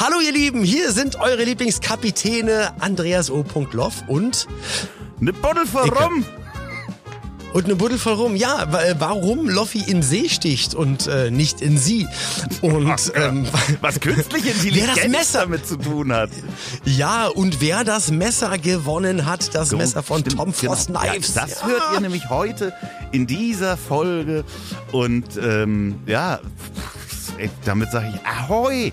Hallo ihr Lieben, hier sind eure Lieblingskapitäne Andreas O. Loff und Eine Buddel voll rum. und eine Buddel voll rum. Ja, wa- warum Loffi in See sticht und äh, nicht in sie. Und ähm, Was künstliche Wer das Intelligenz Messer- damit zu tun hat. ja, und wer das Messer gewonnen hat, das Messer von Stimmt, Tom Frost genau. Knives. Ja, das Ja. hört ihr nämlich heute in dieser Folge. Und ähm, ja, damit sage ich Ahoi.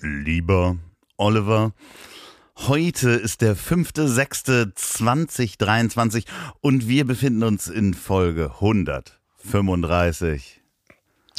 Lieber Oliver, heute ist der 5.6.2023 und wir befinden uns in Folge 135.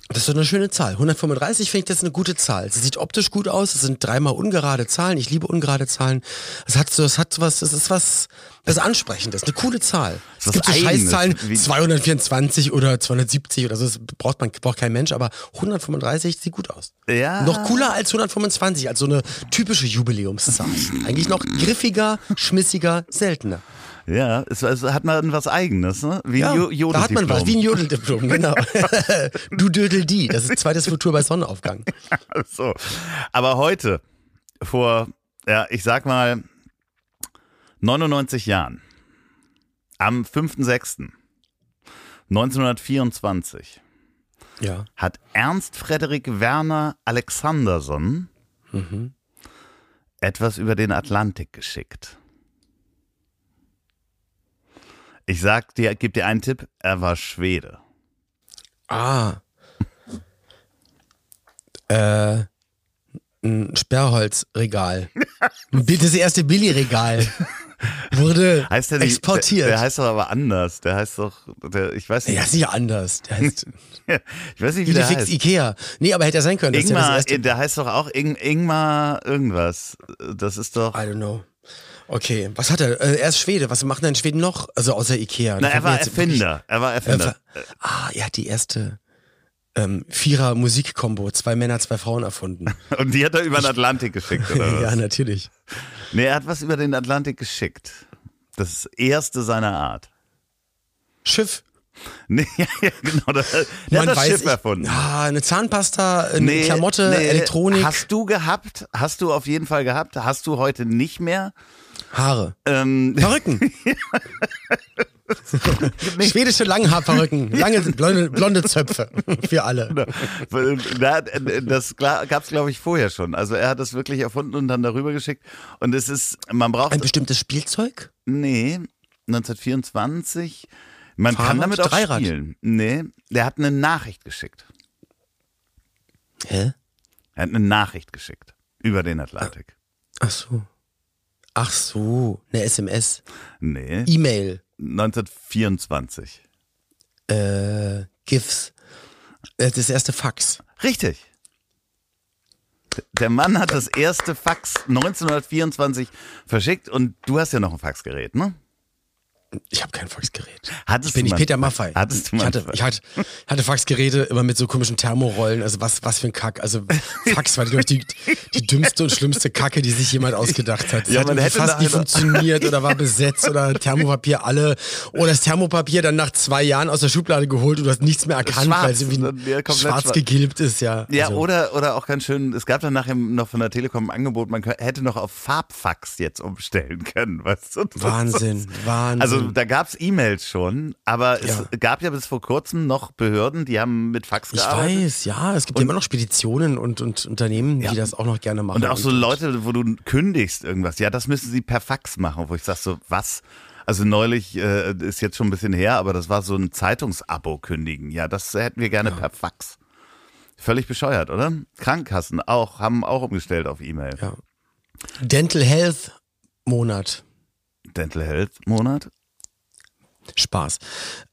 Das ist doch eine schöne Zahl. 135 finde ich das eine gute Zahl. Sie sieht optisch gut aus. Es sind dreimal ungerade Zahlen. Ich liebe ungerade Zahlen. Es hat so, es hat was, es ist was, das ist ansprechend. Das ist eine coole Zahl. Es gibt so Scheißzahlen, wie- 224 oder 270 oder so. Das braucht man, braucht kein Mensch, aber 135 sieht gut aus. Ja. Noch cooler als 125, als so eine typische Jubiläumszahl. Eigentlich noch griffiger, schmissiger, seltener. Ja, es, es hat man was Eigenes, ne? Wie Ja, ein Jo- da hat man was, wie ein Jodeldiplom. Jodeldiplom, genau. du Dödel die, das ist zweites Futur bei Sonnenaufgang. So. Aber heute, vor, ja, ich sag mal, 99 Jahren, am 5.6.1924, Ja. hat Ernst Frederik Werner Alexanderson etwas über den Atlantik geschickt. Ich sag dir, gib dir einen Tipp, er war Schwede. Ah. äh, ein Sperrholzregal. Das erste Billy-Regal wurde Heißt der nicht, exportiert. Der, der heißt doch aber anders. Der heißt doch, der, ich weiß nicht, ja, ist nicht anders. Der heißt ich weiß nicht, wie der heißt. Ikea. Nee, aber hätte ja sein können. Ja Ingmar, erste. der heißt doch auch Ing, Ingmar irgendwas. Das ist doch. I don't know. Okay, was hat er? Äh, er ist Schwede. Was macht er in Schweden noch? Also außer Ikea. Na, er war Erfinder. Er war Erfinder. Er war- ah, er hat die erste ähm, Vierer-Musikkombo, zwei Männer, zwei Frauen erfunden. Und die hat er über den Atlantik geschickt, oder ja, natürlich. Nee, er hat was über den Atlantik geschickt. Das erste seiner Art. Schiff. Nee, ja, genau. Der, der Man hat das Schiff ich- erfunden. Ah, eine Zahnpasta, eine Nee, Klamotte, nee. Elektronik, Hast du gehabt? Hast du auf jeden Fall gehabt? Hast du heute nicht mehr? Haare. Ähm, Perücken. Schwedische Langhaarperücken. Lange blonde, blonde Zöpfe. Für alle. Das gab es, glaube ich, vorher schon. Also er hat das wirklich erfunden und dann darüber geschickt. Und es ist, man braucht, Ein bestimmtes Spielzeug? nee, 1924, man kann Fahrrad, damit auch Dreirad? spielen. Nee, der hat eine Nachricht geschickt. Hä? Er hat eine Nachricht geschickt über den Atlantik. Ach so. Ach so. Eine SMS. Nee, E-Mail. 1924. Äh, GIFs. Äh, Das erste Fax. Richtig. Der Mann hat das erste Fax 1924 verschickt und du hast ja noch ein Faxgerät, ne? Ich habe kein Faxgerät. Hattest Ich bin du nicht mal- Peter Maffei. Hattest du ich mal hatte, ich hatte, hatte Faxgeräte immer mit so komischen Thermorollen. Also was, was für ein Kack. Also Fax war glaube ich die, die dümmste und schlimmste Kacke, die sich jemand ausgedacht hat. Das Ja, hat irgendwie hätte fast nie funktioniert oder war besetzt oder Thermopapier alle. Oder das Thermopapier dann nach zwei Jahren aus der Schublade geholt und du hast nichts mehr erkannt, Schwarz, weil es irgendwie ne? Ja, komplett schwarz schwarz. gegilbt ist, ja. Ja, also, oder, oder auch ganz schön, es gab dann nachher noch von der Telekom ein Angebot, man hätte noch auf Farbfax jetzt umstellen können, weißt du? Wahnsinn, Wahnsinn. Also da gab's E-Mails schon, aber es Ja. gab ja bis vor kurzem noch Behörden, die haben mit Fax ich gearbeitet. weiß, ja, es gibt immer noch Speditionen und, und Unternehmen, die das auch noch gerne machen. Und auch so Leute, wo du kündigst irgendwas, ja, das müssen sie per Fax machen, wo ich sag so, was? Also neulich äh, ist jetzt schon ein bisschen her, aber das war so ein Zeitungsabo kündigen. Ja, das hätten wir gerne per Fax. Völlig bescheuert, oder? Krankenkassen auch, haben auch umgestellt auf E-Mail. Ja. Dental Health Monat. Dental Health Monat. Spaß.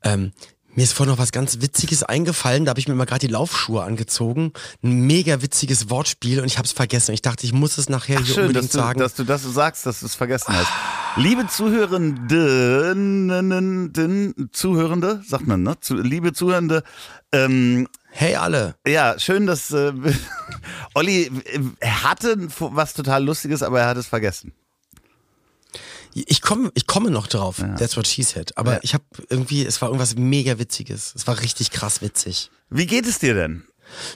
Ähm, Mir ist vorhin noch was ganz Witziges eingefallen, da habe ich mir mal gerade die Laufschuhe angezogen. Ein mega witziges Wortspiel und ich habe es vergessen. Ich dachte, ich muss es nachher Ach, hier schön, unbedingt dass du, sagen. dass du das sagst, dass du es vergessen hast. Liebe Zuhörenden, den- Zuhörende, sagt man, ne? Zu, liebe Zuhörende, ähm, hey alle. ja, schön, dass äh, Olli äh, hatte was total Lustiges, aber er hat es vergessen. Ich komme, ich komme noch drauf. That's what she said. Aber Ja. ich habe irgendwie, es war irgendwas mega Witziges. Es war richtig krass witzig. Wie geht es dir denn?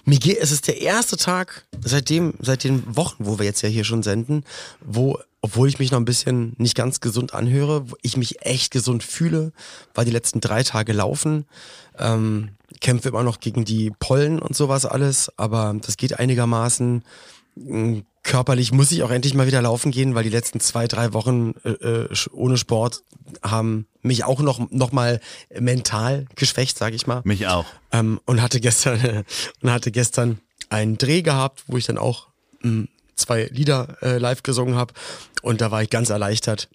Mir geht, es ist der erste Tag seitdem, seit den Wochen, wo wir jetzt ja hier schon senden, wo, obwohl ich mich noch ein bisschen nicht ganz gesund anhöre, wo ich mich echt gesund fühle, war die letzten drei Tage laufen, ähm, kämpfe immer noch gegen die Pollen und sowas alles, aber das geht einigermaßen. Körperlich muss ich auch endlich mal wieder laufen gehen, weil die letzten zwei, drei Wochen äh, äh, ohne Sport haben mich auch noch, noch mal mental geschwächt, sage ich mal. Mich auch. Ähm, und hatte gestern und hatte gestern einen Dreh gehabt, wo ich dann auch mh, zwei Lieder äh, live gesungen habe und da war ich ganz erleichtert,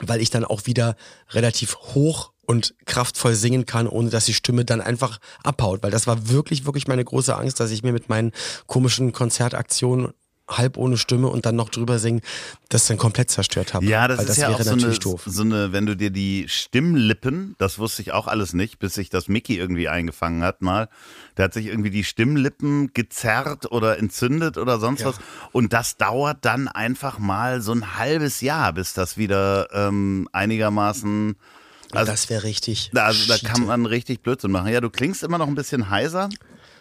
weil ich dann auch wieder relativ hoch und kraftvoll singen kann, ohne dass die Stimme dann einfach abhaut, weil das war wirklich wirklich meine große Angst, dass ich mir mit meinen komischen Konzertaktionen halb ohne Stimme und dann noch drüber singen, das dann komplett zerstört habe. Ja, das weil ist das ja wäre auch so eine, natürlich doof. so eine, wenn du dir die Stimmlippen, das wusste ich auch alles nicht, bis sich das Mickey irgendwie eingefangen hat mal. Der hat sich irgendwie die Stimmlippen gezerrt oder entzündet oder sonst Ja. was. Und das dauert dann einfach mal so ein halbes Jahr, bis das wieder ähm, einigermaßen. Also, das wäre richtig. da, also da kann man richtig Blödsinn machen. Ja, du klingst immer noch ein bisschen heiser.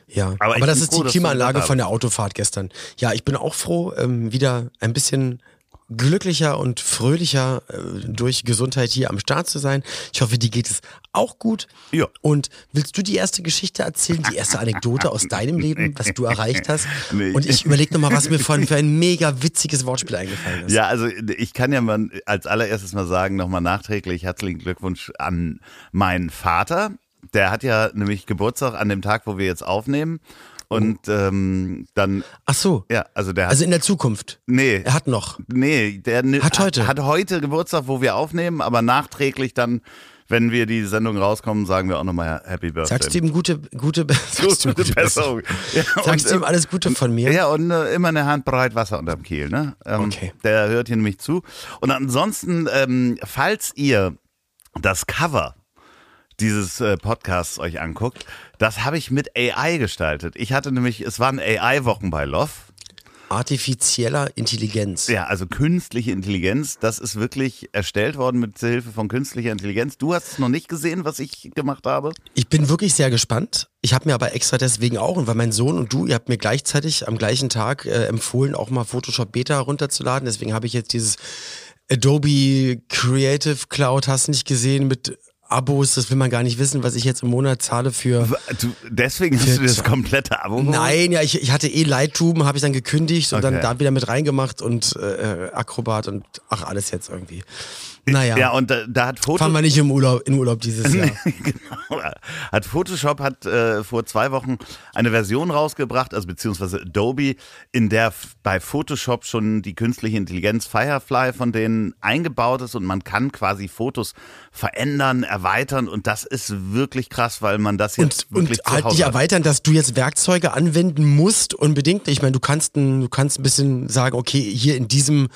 Ja, Aber aber, das ist froh, die Klimaanlage von der Autofahrt gestern. Ja, ich bin auch froh, ähm, wieder ein bisschen glücklicher und fröhlicher äh, durch Gesundheit hier am Start zu sein. Ich hoffe, dir geht es auch gut. Ja. Und willst du die erste Geschichte erzählen, die erste Anekdote aus deinem Leben, was du erreicht hast? Nee. Und ich überlege nochmal, was mir vorhin für ein mega witziges Wortspiel eingefallen ist. Ja, also ich kann ja mal als allererstes mal sagen, nochmal nachträglich herzlichen Glückwunsch an meinen Vater. Der hat ja nämlich Geburtstag an dem Tag, wo wir jetzt aufnehmen. Und ähm, dann, Ach so. ja, also der hat, Also in der Zukunft. nee, Er hat noch. nee, der ni- Hat heute. hat heute Geburtstag, wo wir aufnehmen, aber nachträglich dann, wenn wir die Sendung rauskommen, sagen wir auch nochmal Happy Birthday. Sagst du ihm gute, gute, sagst ihm Gute Besserung. Ja, Sagst du ihm alles Gute von mir? Ja, und äh, immer eine Hand bereit Wasser unterm Kiel, ne? Ähm, Okay. Der hört hier nämlich zu. Und ansonsten, ähm, falls ihr das Cover dieses äh, Podcasts euch anguckt, das habe ich mit AI gestaltet. Ich hatte nämlich, es waren AI-Wochen bei Love. Artifizieller Intelligenz. Ja, also künstliche Intelligenz, das ist wirklich erstellt worden mit Hilfe von künstlicher Intelligenz. Du hast es noch nicht gesehen, was ich gemacht habe? Ich bin wirklich sehr gespannt. Ich habe mir aber extra deswegen auch, und weil mein Sohn und du, ihr habt mir gleichzeitig am gleichen Tag äh, empfohlen, auch mal Photoshop Beta runterzuladen. Deswegen habe ich jetzt dieses Adobe Creative Cloud, hast nicht gesehen, mit Abos. Das will man gar nicht wissen, was ich jetzt im Monat zahle für. Du, deswegen hast du das komplette Abo geholt? Nein, ja, ich, ich hatte eh Lightroom, habe ich dann gekündigt und Okay. dann da wieder mit reingemacht und äh, Acrobat und ach, alles jetzt irgendwie. Naja, Ja, und da, da hat Foto fahren wir nicht im Urlaub, in Urlaub dieses Jahr. genau. Hat Photoshop hat äh, vor zwei Wochen eine Version rausgebracht, also beziehungsweise Adobe, in der bei Photoshop schon die künstliche Intelligenz Firefly von denen eingebaut ist und man kann quasi Fotos verändern, erweitern und das ist wirklich krass, weil man das jetzt und, wirklich und halt nicht hat. erweitern, dass du jetzt Werkzeuge anwenden musst unbedingt. Ich meine, du kannst du kannst ein bisschen sagen, okay, hier in diesem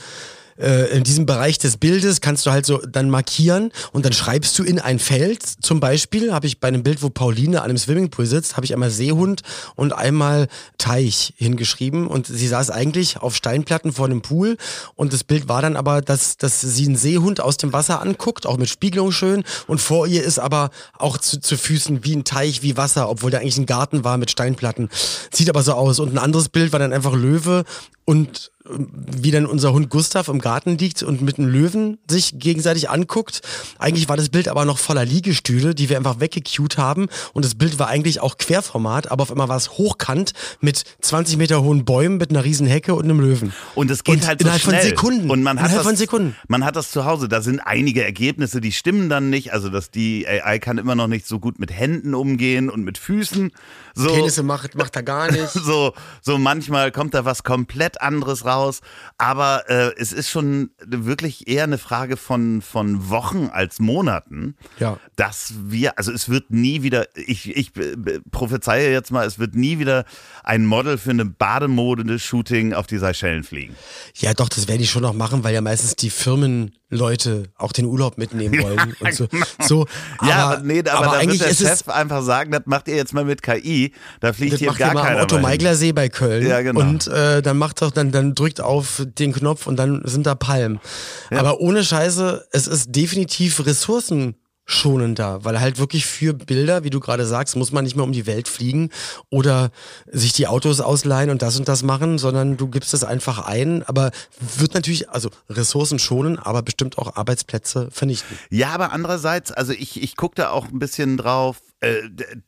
äh, in diesem Bereich des Bildes kannst du halt so dann markieren und dann schreibst du in ein Feld. Zum Beispiel habe ich bei einem Bild, wo Pauline an einem Swimmingpool sitzt, habe ich einmal Seehund und einmal Teich hingeschrieben und sie saß eigentlich auf Steinplatten vor einem Pool und das Bild war dann aber, dass, dass sie einen Seehund aus dem Wasser anguckt, auch mit Spiegelung schön und vor ihr ist aber auch zu, zu Füßen wie ein Teich, wie Wasser, obwohl da eigentlich ein Garten war mit Steinplatten. Sieht aber so aus. Und ein anderes Bild war dann einfach Löwe und ähm, wie dann unser Hund Gustav im Garten liegt und mit einem Löwen sich gegenseitig anguckt. Eigentlich war das Bild aber noch voller Liegestühle, die wir einfach weggecued haben. Und das Bild war eigentlich auch Querformat, aber auf einmal war es hochkant mit 20 Meter hohen Bäumen, mit einer riesen Hecke und einem Löwen. Und es geht Und halt so innerhalb von schnell. Sekunden. Und man hat Innerhalb das, von Sekunden. Man hat das zu Hause. Da sind einige Ergebnisse, die stimmen dann nicht. Also, dass die AI kann immer noch nicht so gut mit Händen umgehen und mit Füßen. So, Penisse macht, macht er gar nicht. so, so manchmal kommt da was komplett anderes raus. Aber äh, es ist schon wirklich eher eine Frage von, von Wochen als Monaten, Ja. dass wir, also es wird nie wieder, ich, ich äh, prophezeie jetzt mal, es wird nie wieder ein Model für eine Bademode-Shooting auf die Seychellen fliegen. Ja, doch, das werden die schon noch machen, weil ja meistens die Firmenleute auch den Urlaub mitnehmen wollen und so. so aber, ja, aber, nee, aber, aber da eigentlich wird der ist es Chef einfach sagen, das macht ihr jetzt mal mit KI, da fliegt das hier macht gar keiner Otto mehr hin. Meigler See bei Köln. Ja, genau. Und äh, dann macht doch, dann, dann drückt auf den Knopf und dann sind da Palmen. Aber ohne Scheiße, es ist definitiv ressourcenschonender, weil halt wirklich für Bilder, wie du gerade sagst, muss man nicht mehr um die Welt fliegen oder sich die Autos ausleihen und das und das machen, sondern du gibst es einfach ein, aber wird natürlich, also Ressourcen schonen, aber bestimmt auch Arbeitsplätze vernichten. Ja, aber andererseits, also ich, ich gucke da auch ein bisschen drauf, äh,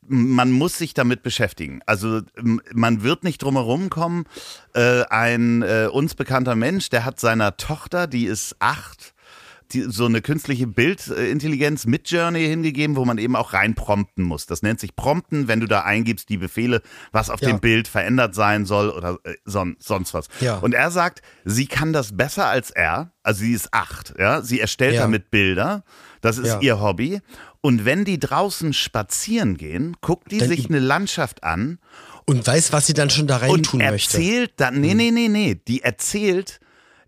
man muss sich damit beschäftigen. Also man wird nicht drumherum kommen. Äh, ein äh, uns bekannter Mensch, der hat seiner Tochter, die ist acht, die, so eine künstliche Bildintelligenz mit Journey hingegeben, wo man eben auch reinprompten muss. Das nennt sich Prompten, wenn du da eingibst die Befehle, was auf Ja. dem Bild verändert sein soll oder äh, son, sonst was. Ja. Und er sagt, sie kann das besser als er. Also sie ist acht, ja. Sie erstellt Ja. damit Bilder. Das ist ihr Hobby. Und wenn die draußen spazieren gehen, guckt die Dann- sich eine Landschaft an Und weiß, was sie dann schon da rein und tun möchte. erzählt dann, nee, nee, nee, nee, die erzählt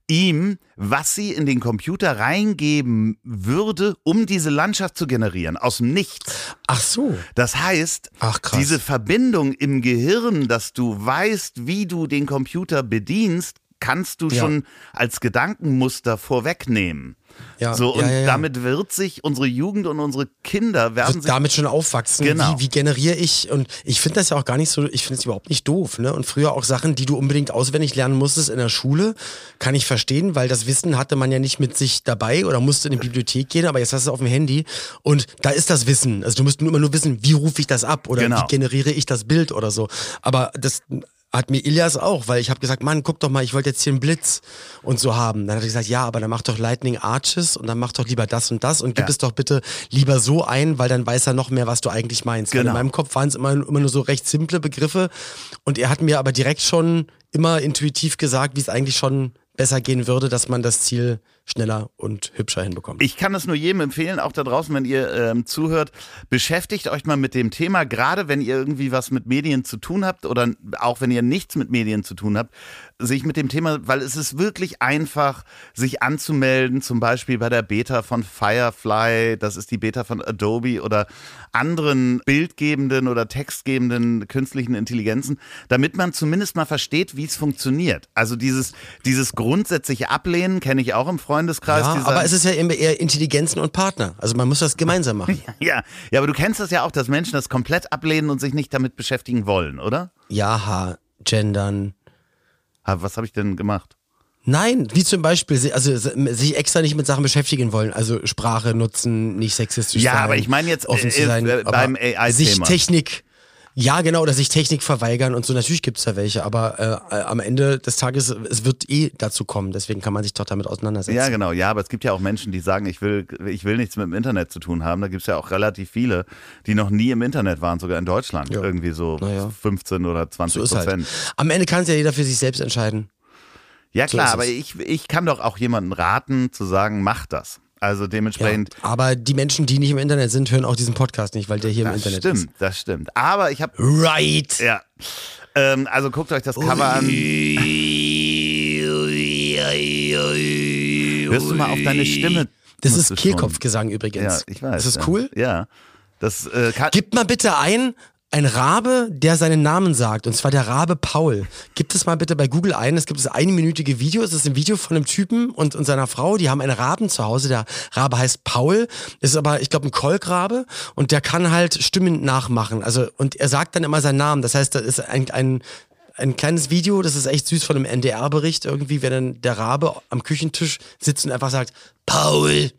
ihm, was sie in den Computer reingeben würde, um diese Landschaft zu generieren, aus dem Nichts. Ach so. Das heißt, Ach, diese Verbindung im Gehirn, dass du weißt, wie du den Computer bedienst, kannst du Ja. schon als Gedankenmuster vorwegnehmen. Ja, so, und ja, ja, damit wird sich unsere Jugend und unsere Kinder werden wird sich damit schon aufwachsen. Genau. Wie, wie generiere ich? Und ich finde das ja auch gar nicht so, ich finde es überhaupt nicht doof. Ne? Und früher auch Sachen, die du unbedingt auswendig lernen musstest in der Schule, kann ich verstehen, weil das Wissen hatte man ja nicht mit sich dabei oder musste in die Bibliothek gehen, aber jetzt hast du es auf dem Handy und da ist das Wissen. Also du musst nur immer nur wissen, wie rufe ich das ab oder Genau. wie generiere ich das Bild oder so. Aber das hat mir Ilias auch, weil ich habe gesagt, Mann, guck doch mal, ich wollte jetzt hier einen Blitz und so haben. Dann hat er gesagt, ja, aber dann mach doch Lightning Arches und dann mach doch lieber das und das und gib Ja. es doch bitte lieber so ein, weil dann weiß er noch mehr, was du eigentlich meinst. Weil Genau. in meinem Kopf waren es immer, immer nur so recht simple Begriffe und er hat mir aber direkt schon immer intuitiv gesagt, wie es eigentlich schon besser gehen würde, dass man das Ziel schneller und hübscher hinbekommt. Ich kann es nur jedem empfehlen, auch da draußen, wenn ihr ähm, zuhört, beschäftigt euch mal mit dem Thema, gerade wenn ihr irgendwie was mit Medien zu tun habt oder auch wenn ihr nichts mit Medien zu tun habt, sich mit dem Thema, weil es ist wirklich einfach, sich anzumelden, zum Beispiel bei der Beta von Firefly, das ist die Beta von Adobe oder anderen bildgebenden oder textgebenden künstlichen Intelligenzen, damit man zumindest mal versteht, wie es funktioniert. Also dieses, dieses grundsätzliche Ablehnen kenne ich auch im Freundeskreis. ja, aber es ist ja immer eher Intelligenzen und Partner. Also man muss das gemeinsam machen. Ja, ja, aber du kennst das ja auch, dass Menschen das komplett ablehnen und sich nicht damit beschäftigen wollen, oder? Ja, ha, gendern. Ah, Was habe ich denn gemacht? Nein, wie zum Beispiel, also sich extra nicht mit Sachen beschäftigen wollen, also Sprache nutzen, nicht sexistisch Ja, sein. aber ich meine jetzt, offen äh, zu sein, äh, beim AI-Thema. Sich Technik, ja genau, oder sich Technik verweigern und so, natürlich gibt's da welche, aber äh, am Ende des Tages, es wird eh dazu kommen, deswegen kann man sich doch damit auseinandersetzen. Ja, genau, ja, aber es gibt ja auch Menschen, die sagen, ich will, ich will nichts mit dem Internet zu tun haben. Da gibt es ja auch relativ viele, die noch nie im Internet waren, sogar in Deutschland. Ja. Irgendwie so Naja. 15 oder 20 So halt. Prozent. Am Ende kann es ja jeder für sich selbst entscheiden. Ja So klar, ist aber es. ich, ich kann doch auch jemanden raten, zu sagen, mach das. Also Ja. dementsprechend. Aber die Menschen, die nicht im Internet sind, hören auch diesen Podcast nicht, weil der hier im das Internet stimmt, das stimmt. Aber ich habe, ist. Right. ja, ähm, also guckt euch das Cover an. Hörst du mal auf deine Stimme? Das ist Kehlkopfgesang übrigens. Ja, ich weiß. Ist das ja. cool? Ja. Das äh, Gib mal bitte ein, ein Rabe, der seinen Namen sagt, und zwar der Rabe Paul. Gib es mal bitte bei Google ein. Es gibt das einminütige Video. Es ist ein Video von einem Typen und, und seiner Frau. Die haben einen Raben zu Hause. Der Rabe heißt Paul. Ist aber, ich glaube, ein Kolkrabe. Und der kann halt Stimmen nachmachen. Also, und er sagt dann immer seinen Namen. Das heißt, das ist ein, ein ein kleines Video, das ist echt süß von einem NDR-Bericht irgendwie, wenn dann der Rabe am Küchentisch sitzt und einfach sagt, Paul,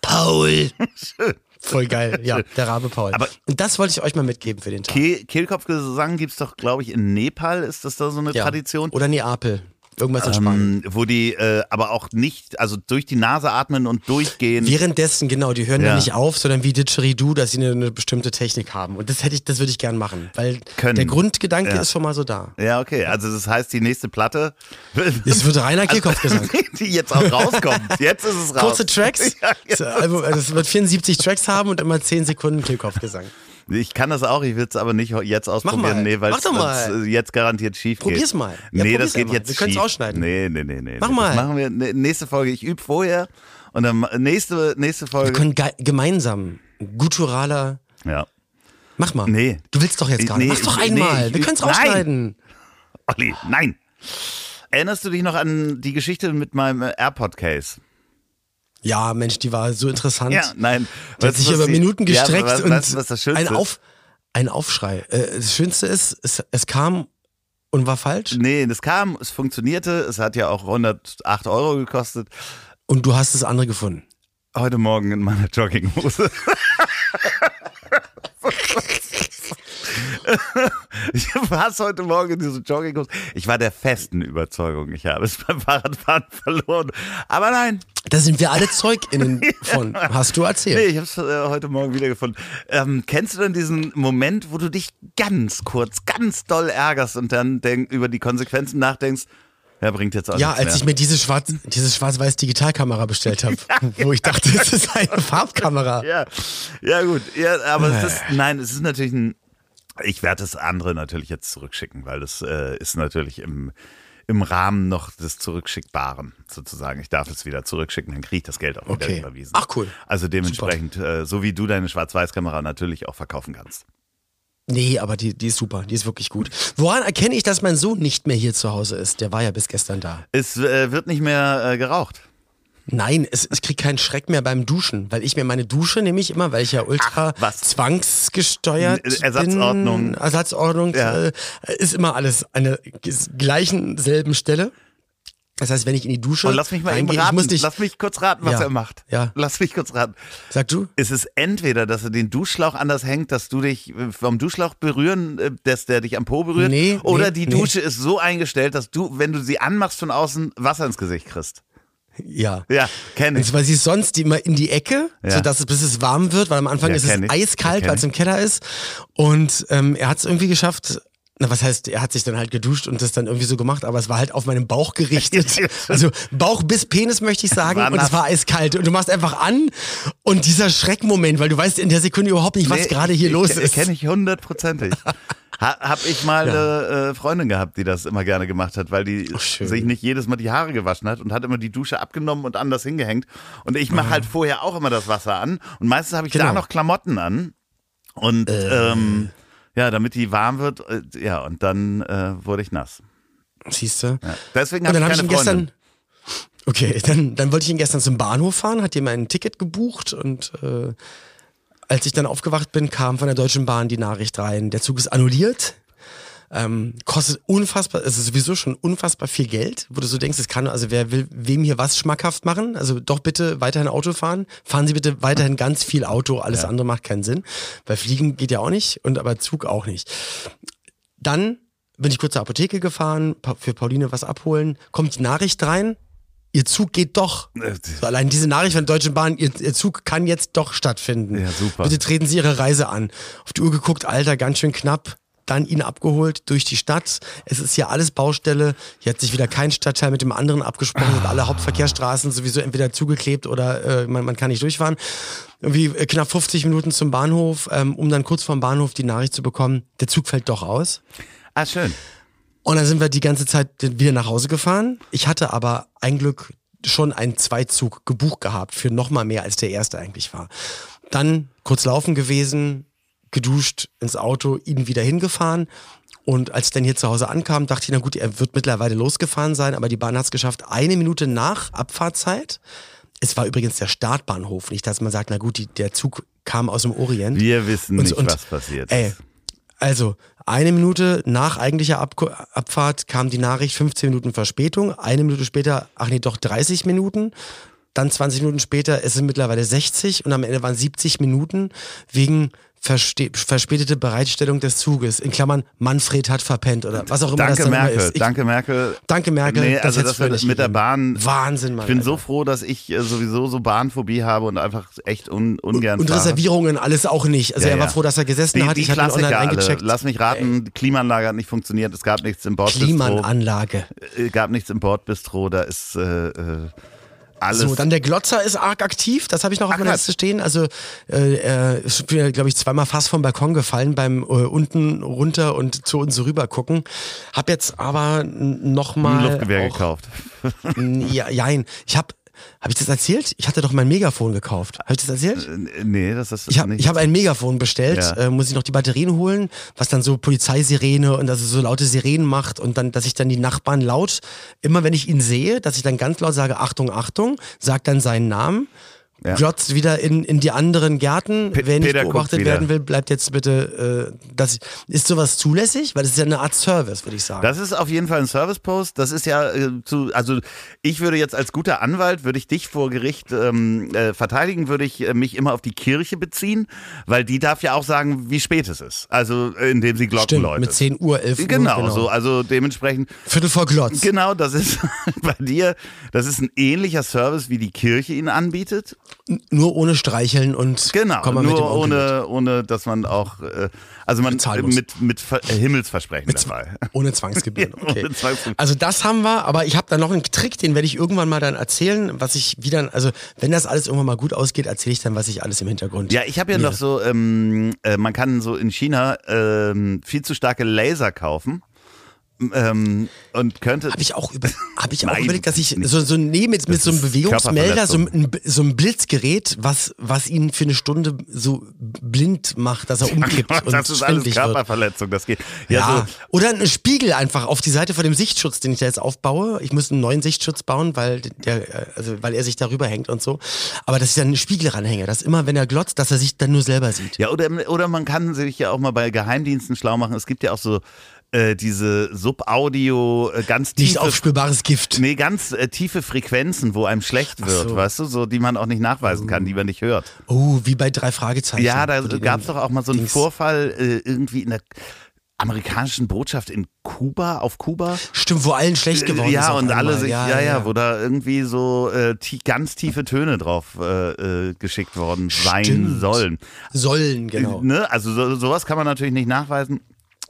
Paul. Voll geil, ja, der Rabe Paul. Aber- und das wollte ich euch mal mitgeben für den Tag. Kehl Kehlkopfgesang gibt's doch, glaube ich, in Nepal. Ist das da so eine ja. Tradition? Oder Neapel. Irgendwas in Spanien. Ähm, wo die äh, aber auch nicht, also durch die Nase atmen und durchgehen. Währenddessen, genau, die hören ja. Ja. nicht auf, sondern wie Didgeridoo, dass sie eine, eine bestimmte Technik haben. Und das hätte ich, das würde ich gern machen. Weil Können. der Grundgedanke Ja. ist schon mal so da. ja, okay. Also das heißt, die nächste Platte, Es wird reiner Kehlkopfgesang. die jetzt auch rauskommt. Jetzt ist es raus. Kurze Tracks. Ja, Album- also es wird 74 Tracks haben und immer 10 Sekunden Kehlkopfgesang. Ich kann das auch, ich will es aber nicht jetzt ausprobieren, nee, weil Mach doch mal. es jetzt garantiert schief geht. Probier's mal. Ja, nee, probier's das geht einmal. jetzt Wir können's schief. ausschneiden. Nee, nee, nee, nee. Mach nee. mal. Das machen wir ne- nächste Folge. Ich übe vorher und dann nächste, nächste Wir Folge. können ge gemeinsam gutturaler. Ja. Mach mal. Nee. Du willst doch jetzt gerade. Nee, Mach doch einmal. nee, ich- Wir können es rausschneiden. Olli, nein. Erinnerst du dich noch an die Geschichte mit meinem AirPod-Case? Ja, Mensch, die war so interessant. Ja, nein. Die hat sich über Minuten Ja, gestreckt was, und was, was das Schönste ein, Auf, ein Aufschrei. Äh, das Schönste ist, es, es kam und war falsch Nee, das kam, es funktionierte, es hat ja auch 108 Euro gekostet. und du hast das andere gefunden. Heute Morgen in meiner Jogginghose. Ich war es heute Morgen in diese Jogginghose. Ich war der festen Überzeugung, ich habe es beim Fahrradfahren verloren. Aber nein, Da sind wir alle ZeugInnen von. Hast du erzählt. nee, ich habe es äh, heute Morgen wiedergefunden. Ähm, kennst du denn diesen Moment, wo du dich ganz kurz, ganz doll ärgerst und dann denk, über die Konsequenzen nachdenkst? Ja, bringt jetzt auch Ja, als mehr. ich mir diese schwarz, diese schwarz-weiß Digitalkamera bestellt habe, wo ich dachte, es ist eine Farbkamera. Ja, ja gut. Ja, aber es ist, nein, es ist natürlich ein. Ich werde das andere natürlich jetzt zurückschicken, weil das äh, ist natürlich im, im Rahmen noch des Zurückschickbaren sozusagen. Ich darf es wieder zurückschicken, dann kriege ich das Geld auch wieder Okay. überwiesen. Ach, cool. Also dementsprechend, äh, so wie du deine Schwarz-Weiß-Kamera natürlich auch verkaufen kannst. Nee, aber die, die ist super, die ist wirklich gut. Woran erkenne ich, dass mein Sohn nicht mehr hier zu Hause ist? Der war ja bis gestern da. Es äh, wird nicht mehr äh, geraucht. Nein, es, ich krieg keinen Schreck mehr beim Duschen, weil ich mir meine Dusche nämlich immer, weil ich ja ultra Ach, was? zwangsgesteuert N- Ersatzordnung. bin. Ersatzordnung. Ja. Äh, ist immer alles an der gleichen selben Stelle. Das heißt, wenn ich in die Dusche Und lass mich mal eben reingehe, raten. muss dich, Lass mich kurz raten, was Ja. er macht. Ja. Lass mich kurz raten. sag du? ist es entweder, dass er den Duschschlauch anders hängt, dass du dich äh, vom Duschschlauch berühren, äh, dass der dich am Po berührt, Nee, oder nee, die nee. Dusche ist so eingestellt, dass du, wenn du sie anmachst von außen, Wasser ins Gesicht kriegst. Ja. Ja, kenne Und ich. zwar sie sonst immer in die Ecke, Ja. sodass es bis es warm wird, weil am Anfang Ja, ist es ich. eiskalt, Ja, weil es im Keller ist. Und ähm, er hat es irgendwie geschafft. Na, was heißt, er hat sich dann halt geduscht und das dann irgendwie so gemacht, aber es war halt auf meinem Bauch gerichtet. Also Bauch bis Penis möchte ich sagen War und es war eiskalt. Und du machst einfach an und dieser Schreckmoment, weil du weißt in der Sekunde überhaupt nicht, was Nee, gerade hier ich, los ist. Kenne ich hundertprozentig. Ha, hab ich mal eine äh, Freundin gehabt, die das immer gerne gemacht hat, weil die schön. sich nicht jedes Mal die Haare gewaschen hat und hat immer die Dusche abgenommen und anders hingehängt. Und ich mache halt vorher auch immer das Wasser an und meistens habe ich da Ah. Genau. noch Klamotten an. Und Äh. ähm, ja, damit die warm wird, äh, ja, und dann äh, wurde ich nass. Siehst du? Ja. Deswegen habe dann ich habe ich Freundin. gestern. Okay, dann, dann wollte ich ihn gestern zum Bahnhof fahren, hat jemand ein Ticket gebucht und äh, als ich dann aufgewacht bin, kam von der Deutschen Bahn die Nachricht rein, der Zug ist annulliert. Ähm, kostet unfassbar, es ist sowieso schon unfassbar viel Geld, wo du so denkst, es kann, also wer will wem hier was schmackhaft machen? Also doch bitte weiterhin Auto fahren. Fahren Sie bitte weiterhin ganz viel Auto, alles andere macht keinen Sinn. Weil Fliegen geht ja auch nicht und aber Zug auch nicht. Dann bin ich kurz zur Apotheke gefahren, für Pauline was abholen, kommt die Nachricht rein, ihr Zug geht doch. Äh, So, allein diese Nachricht von der Deutschen Bahn, ihr, ihr Zug kann jetzt doch stattfinden. Ja, super. Bitte treten Sie Ihre Reise an. Auf die Uhr geguckt, Alter, ganz schön knapp. Dann ihn abgeholt durch die Stadt. Es ist hier alles Baustelle. Hier hat sich wieder kein Stadtteil mit dem anderen abgesprochen. Sind alle Hauptverkehrsstraßen sowieso entweder zugeklebt oder äh, man, man kann nicht durchfahren. Irgendwie äh, knapp 50 Minuten zum Bahnhof, ähm, um dann kurz vorm Bahnhof die Nachricht zu bekommen, der Zug fällt doch aus. Ah, schön. Und dann sind wir die ganze Zeit wieder nach Hause gefahren. Ich hatte aber ein Glück schon einen Zweizug gebucht gehabt für noch mal mehr als der erste eigentlich war. Dann kurz laufen gewesen, geduscht ins Auto, ihn wieder hingefahren. Und als ich dann hier zu Hause ankam, dachte ich, na gut, er wird mittlerweile losgefahren sein, aber die Bahn hat es geschafft, eine Minute nach Abfahrtzeit. Es war übrigens der Startbahnhof, nicht, dass man sagt, na gut, die, der Zug kam aus dem Orient. Wir wissen Und- nicht, und- was passiert Ey, ist. Also eine Minute nach eigentlicher Ab Abfahrt kam die Nachricht 15 Minuten Verspätung. Eine Minute später, ach nee, doch 30 Minuten. Dann 20 Minuten später, es sind mittlerweile 60 und am Ende waren 70 Minuten wegen verspätete Bereitstellung des Zuges. In Klammern, Manfred hat verpennt oder was auch immer das Danke dann immer Merkel, ist. Ich, danke Merkel. danke Merkel. Nee, das also das mit der. Bahn. Wahnsinn, Mann. Ich bin Alter. so froh, dass ich äh, sowieso so Bahnphobie habe und einfach echt un, ungern Und fahre. Reservierungen, alles auch nicht. Also Ja, er war ja. froh, dass er gesessen Die, hat. die ich hatte ihn online Klassiker alle. eingecheckt. Lass mich raten, die Klimaanlage hat nicht funktioniert, es gab nichts im Bordbistro. Klimaanlage. Äh, gab nichts im Bordbistro, da ist äh, äh, alles. So, dann der Glotzer ist arg aktiv, das habe ich noch auf meiner? Liste stehen. Also äh, ist mir, glaube ich, zweimal fast vom Balkon gefallen beim äh, unten runter und zu uns rüber gucken. Hab jetzt aber nochmal. ein Luftgewehr gekauft. Ja, jein. Ich habe, habe ich das erzählt? Ich hatte doch mein Megafon gekauft. Habe ich das erzählt? Äh, nee, das ist Ich habe nicht. ich hab ein Megafon bestellt, Ja. äh, muss ich noch die Batterien holen, was dann so Polizeisirene und also so laute Sirenen macht und dann, dass ich dann die Nachbarn laut, immer wenn ich ihn sehe, dass ich dann ganz laut sage, Achtung, Achtung, sag dann seinen Namen, Ja. glotzt wieder in, in die anderen Gärten. Pe- Wer nicht Peter beobachtet werden will, bleibt jetzt bitte, äh, das, ist sowas zulässig? Weil das ist ja eine Art Service, würde ich sagen. Das ist auf jeden Fall ein Service-Post. Das ist ja äh, zu, also ich würde jetzt als guter Anwalt, würde ich dich vor Gericht ähm, äh, verteidigen, würde ich äh, mich immer auf die Kirche beziehen, weil die darf ja auch sagen, wie spät es ist. Also äh, indem sie Glocken Stimmt, läutet. mit 10 Uhr, 11 Uhr. Genau, so, also dementsprechend, Viertel vor Glotz. genau, das ist bei dir, das ist ein ähnlicher Service, wie die Kirche ihn anbietet. Nur ohne Streicheln und Genau, komm mal mit dem nur mit. ohne, ohne, dass man auch, äh, also man Bezahlen muss. mit, mit Ver äh, Himmelsversprechen dabei. Ohne Zwangsgebühren. Okay. ohne Zwangsgebühren. Also das haben wir, aber ich habe da noch einen Trick, den werde ich irgendwann mal dann erzählen, was ich wieder, also wenn das alles irgendwann mal gut ausgeht, erzähle ich dann, was ich alles im Hintergrund. Ja, ich habe ja noch so, ähm, äh, man kann so in China ähm, viel zu starke Laser kaufen. Ähm, und könnte. Habe ich auch, über, hab ich auch Nein, überlegt, dass ich so, so nee, mit, mit so einem Bewegungsmelder, so Körperverletzung. ein, so ein Blitzgerät, was, was ihn für eine Stunde so blind macht, dass er umkippt und das ist alles schwindelig wird. Körperverletzung, das geht. Ja, Ja, so, oder einen Spiegel einfach auf die Seite von dem Sichtschutz, den ich da jetzt aufbaue. Ich muss einen neuen Sichtschutz bauen, weil der, also weil er sich darüber hängt und so. Aber dass ich dann einen Spiegel ranhänge, dass immer, wenn er glotzt, dass er sich dann nur selber sieht. ja oder, oder man kann sich ja auch mal bei Geheimdiensten schlau machen. Es gibt ja auch so äh, diese Subaudio, äh, ganz Nicht tiefe aufspürbares Gift. Nee, ganz äh, tiefe Frequenzen, wo einem schlecht wird, so. weißt du, so die man auch nicht nachweisen kann, die man nicht hört. Oh, wie bei drei Fragezeichen. Ja, da gab es doch auch mal so einen Dings. Vorfall äh, irgendwie in der amerikanischen Botschaft in Kuba, auf Kuba. Stimmt, wo allen schlecht geworden ist. ja, auf und alle sich, ja, ja, wo da irgendwie so äh, tie ganz tiefe Töne drauf äh, geschickt worden sein Stimmt. sollen. Sollen, genau. Ne? Also so, sowas kann man natürlich nicht nachweisen.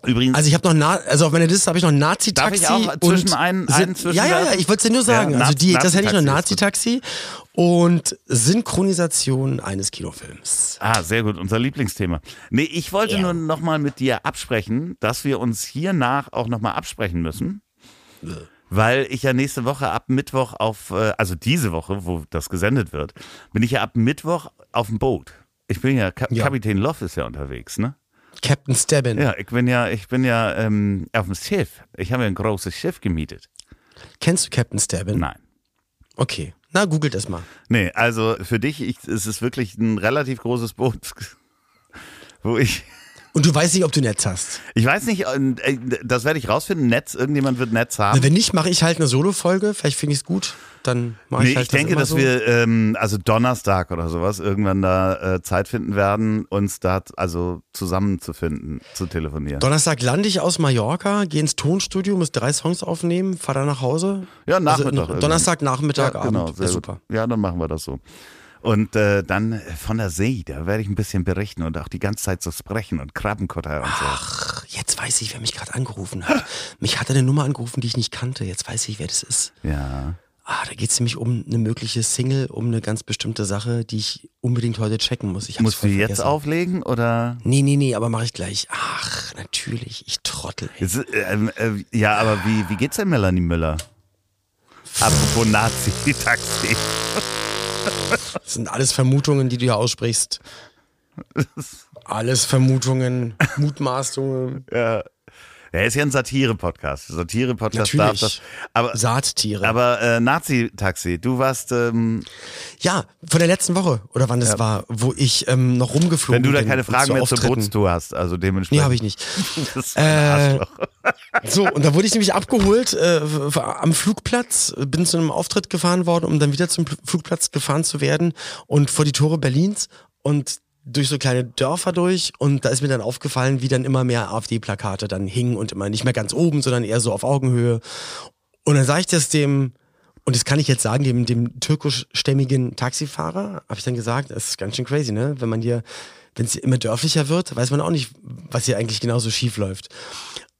Übrigens, Also ich habe noch, Na also auf meiner Liste habe ich noch Nazi-Taxi. Darf ich auch zwischen einen- einen zwischenwerfen? Ja, ja, ja, ich wollte es dir nur sagen. Ja, also Nazi- die, das hätte ich noch Nazi-Taxi und Synchronisation eines Kinofilms. Ah, sehr gut, unser Lieblingsthema. Nee, ich wollte Ja. nur nochmal mit dir absprechen, dass wir uns hiernach auch nochmal absprechen müssen. Weil ich ja nächste Woche ab Mittwoch auf, äh, also diese Woche, wo das gesendet wird, bin ich ja ab Mittwoch auf dem Boot. Ich bin ja, Ka Ja. Kapitän Loff ist ja unterwegs, ne? Captain Stabbin. Ja, ich bin ja, ich bin ja ähm, auf dem Schiff. Ich habe ja ein großes Schiff gemietet. Kennst du Captain Stabbin? Nein. Okay. Na, googelt das mal. Nee, also für dich ich, es ist wirklich ein relativ großes Boot, wo ich Und du weißt nicht, ob du Netz hast. Ich weiß nicht, äh, das werde ich rausfinden. Netz, irgendjemand wird Netz haben. Na, wenn nicht, mache ich halt eine Solo-Folge. Vielleicht finde ich es gut. Dann mache Nee, ich halt ich denke, immer dass so. wir ähm, also Donnerstag oder sowas irgendwann da äh, Zeit finden werden, uns da also zusammenzufinden, zu telefonieren. Donnerstag lande ich aus Mallorca, gehe ins Tonstudio, muss drei Songs aufnehmen, fahre dann nach Hause. Ja, Nachmittag Also. Donnerstag, Nachmittag, ja, Abend. genau, sehr super. Ja, dann machen wir das so. Und äh, dann von der See, da werde ich ein bisschen berichten und auch die ganze Zeit so sprechen und Krabbenkutter und so. Ach, jetzt weiß ich, wer mich gerade angerufen hat. mich hat eine Nummer angerufen, die ich nicht kannte. Jetzt weiß ich, wer das ist. Ja. Ah, da geht es nämlich um eine mögliche Single, um eine ganz bestimmte Sache, die ich unbedingt heute checken muss. Ich Musst du jetzt vergessen. auflegen oder? Nee, nee, nee, aber mache ich gleich. Ach, natürlich, ich trottel. Ist, ähm, äh, ja, aber wie, wie geht's denn Melanie Müller? Apropos Nazi-Taxi. Das sind alles Vermutungen, die du hier aussprichst. Alles Vermutungen, Mutmaßungen, Ja. Er ist ja ein Satire-Podcast. Satire-Podcast darf das. Aber, Saattiere. aber äh, Nazi-Taxi, du warst, ähm, ja, von der letzten Woche oder wann das Ja. war, wo ich ähm, noch rumgeflogen wenn du da bin keine Fragen zu mehr zur. Bootstour hast, also Nee, dementsprechend. habe ich nicht. Das ist ein Äh. So, und da wurde ich nämlich abgeholt äh, am Flugplatz, bin zu einem Auftritt gefahren worden, um dann wieder zum Pl- Flugplatz gefahren zu werden und vor die Tore Berlins. Und durch so kleine Dörfer durch und da ist mir dann aufgefallen, wie dann immer mehr AfD-Plakate dann hingen und immer nicht mehr ganz oben, sondern eher so auf Augenhöhe. Und dann sage ich das dem, und das kann ich jetzt sagen, dem, dem türkischstämmigen Taxifahrer, habe ich dann gesagt, das ist ganz schön crazy, ne? Wenn man hier, wenn es immer dörflicher wird, weiß man auch nicht, was hier eigentlich genauso schief läuft.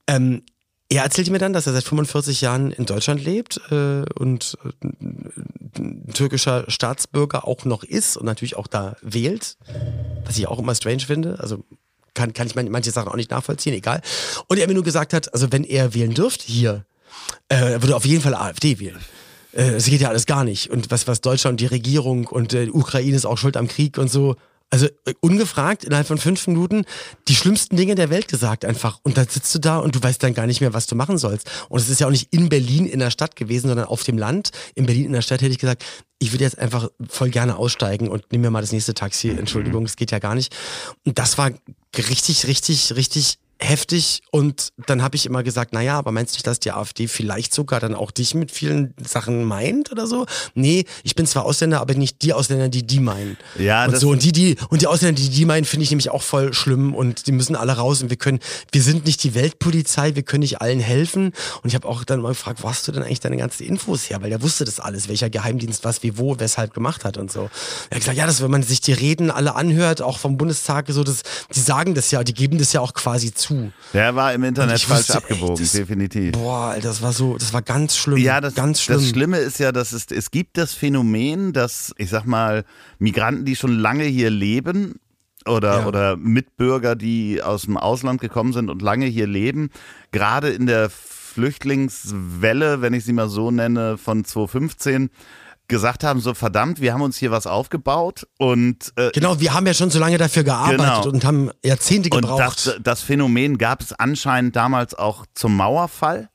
Ähm, er erzählte mir dann, dass er seit 45 Jahren in Deutschland lebt äh, und äh, türkischer Staatsbürger auch noch ist und natürlich auch da wählt, was ich auch immer strange finde. Also kann, kann ich manche Sachen auch nicht nachvollziehen, egal. Und er mir nur gesagt hat, also wenn er wählen dürfte hier, äh, er würde auf jeden Fall AfD wählen. Äh, Es geht ja alles gar nicht. Und was, was Deutschland, die Regierung und äh, die Ukraine ist auch schuld am Krieg und so. Also äh, ungefragt innerhalb von fünf Minuten die schlimmsten Dinge der Welt gesagt einfach. Und dann sitzt du da und du weißt dann gar nicht mehr, was du machen sollst. Und es ist ja auch nicht in Berlin in der Stadt gewesen, sondern auf dem Land. In Berlin in der Stadt hätte ich gesagt, ich würde jetzt einfach voll gerne aussteigen und nimm mir mal das nächste Taxi. Entschuldigung, das geht ja gar nicht. Und das war richtig, richtig, richtig heftig und dann habe ich immer gesagt, naja, aber meinst du nicht, dass die AfD vielleicht sogar dann auch dich mit vielen Sachen meint oder so? Nee, ich bin zwar Ausländer, aber nicht die Ausländer, die die meinen. Ja, und so und die, die und die Ausländer, die die meinen, finde ich nämlich auch voll schlimm und die müssen alle raus und wir können, wir sind nicht die Weltpolizei, wir können nicht allen helfen und ich habe auch dann mal gefragt, wo hast du denn eigentlich deine ganzen Infos her? Weil der wusste das alles, welcher Geheimdienst was wie wo, weshalb gemacht hat und so. Er hat gesagt, ja, das, wenn man sich die Reden alle anhört, auch vom Bundestag, so das, die sagen das ja, die geben das ja auch quasi zu. Der war im Internet falsch wusste, ey, abgebogen, das- definitiv. Boah, Alter, das war so, das war ganz schlimm. Ja, das, ganz schlimm. das Schlimme ist ja, dass es, es gibt das Phänomen, dass, ich sag mal, Migranten, die schon lange hier leben, oder, Ja. oder Mitbürger, die aus dem Ausland gekommen sind und lange hier leben, gerade in der Flüchtlingswelle, wenn ich sie mal so nenne, von 2015, gesagt haben, so verdammt, wir haben uns hier was aufgebaut und äh, Genau, wir haben ja schon so lange dafür gearbeitet Genau. und haben Jahrzehnte und gebraucht. das, das Phänomen gab es anscheinend damals auch zum Mauerfall.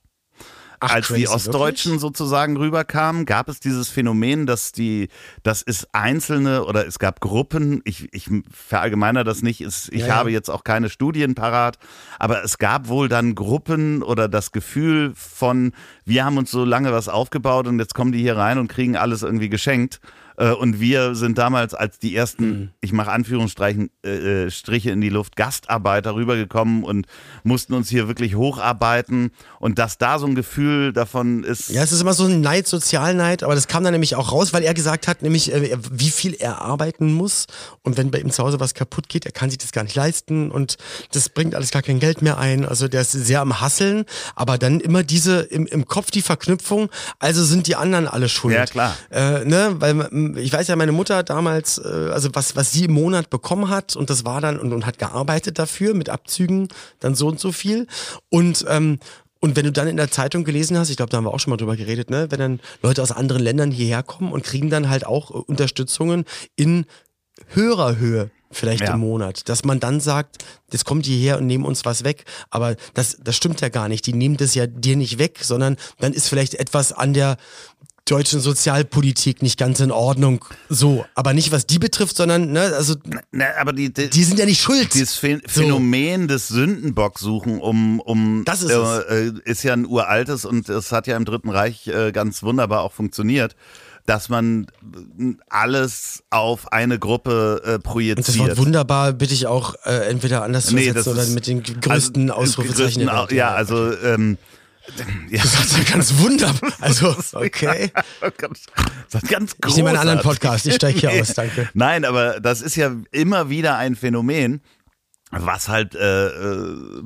Ach, als die crazy, Ostdeutschen wirklich? sozusagen rüberkamen, gab es dieses Phänomen, dass die, dass es einzelne oder es gab Gruppen, ich, ich verallgemeiner das nicht, es, ich Ja, ja. habe jetzt auch keine Studien parat, aber es gab wohl dann Gruppen oder das Gefühl von, wir haben uns so lange was aufgebaut und jetzt kommen die hier rein und kriegen alles irgendwie geschenkt. Äh, Und wir sind damals als die ersten, Mhm. ich mache Anführungsstrichen, äh, äh, Striche in die Luft, Gastarbeiter rübergekommen und mussten uns hier wirklich hocharbeiten. Und dass da so ein Gefühl davon ist, Ja, es ist immer so ein Neid, Sozialneid, aber das kam dann nämlich auch raus, weil er gesagt hat, nämlich äh, wie viel er arbeiten muss und wenn bei ihm zu Hause was kaputt geht, er kann sich das gar nicht leisten und das bringt alles gar kein Geld mehr ein. Also der ist sehr am Hasseln, aber dann immer diese im, im Kopf die Verknüpfung, also sind die anderen alle schuld. Ja, klar. Äh, ne, weil mm, ich weiß ja, meine Mutter damals, äh, also was, was sie im Monat bekommen hat und das war dann und, und hat gearbeitet dafür mit Abzügen, dann so und so viel. Und ähm, und wenn du dann in der Zeitung gelesen hast, ich glaube, da haben wir auch schon mal drüber geredet, ne, wenn dann Leute aus anderen Ländern hierher kommen und kriegen dann halt auch äh, Unterstützungen in höherer Höhe vielleicht Ja. im Monat, dass man dann sagt, jetzt kommt die her und nehmen uns was weg, aber das, das stimmt ja gar nicht, die nehmen das ja dir nicht weg, sondern dann ist vielleicht etwas an der deutschen Sozialpolitik nicht ganz in Ordnung, so, aber nicht was die betrifft, sondern, ne, also na, aber die, die, die sind ja nicht schuld. dieses Phän- So. Phänomen des Sündenbocksuchen um, um Das ist äh, äh, ist ja ein uraltes und es hat ja im Dritten Reich äh, ganz wunderbar auch funktioniert, dass man alles auf eine Gruppe äh, Und projiziert. das Wort wunderbar bitte ich auch äh, entweder anders zu Nee, oder mit den größten also, Ausrufezeichen größten Welt. Ja, also ähm, ja. Das ist ja ganz wunderbar. Also, okay. das ist ganz Ich nehme einen anderen großartig. Podcast, ich steige hier aus, danke. Nein, aber das ist ja immer wieder ein Phänomen, was halt äh, äh,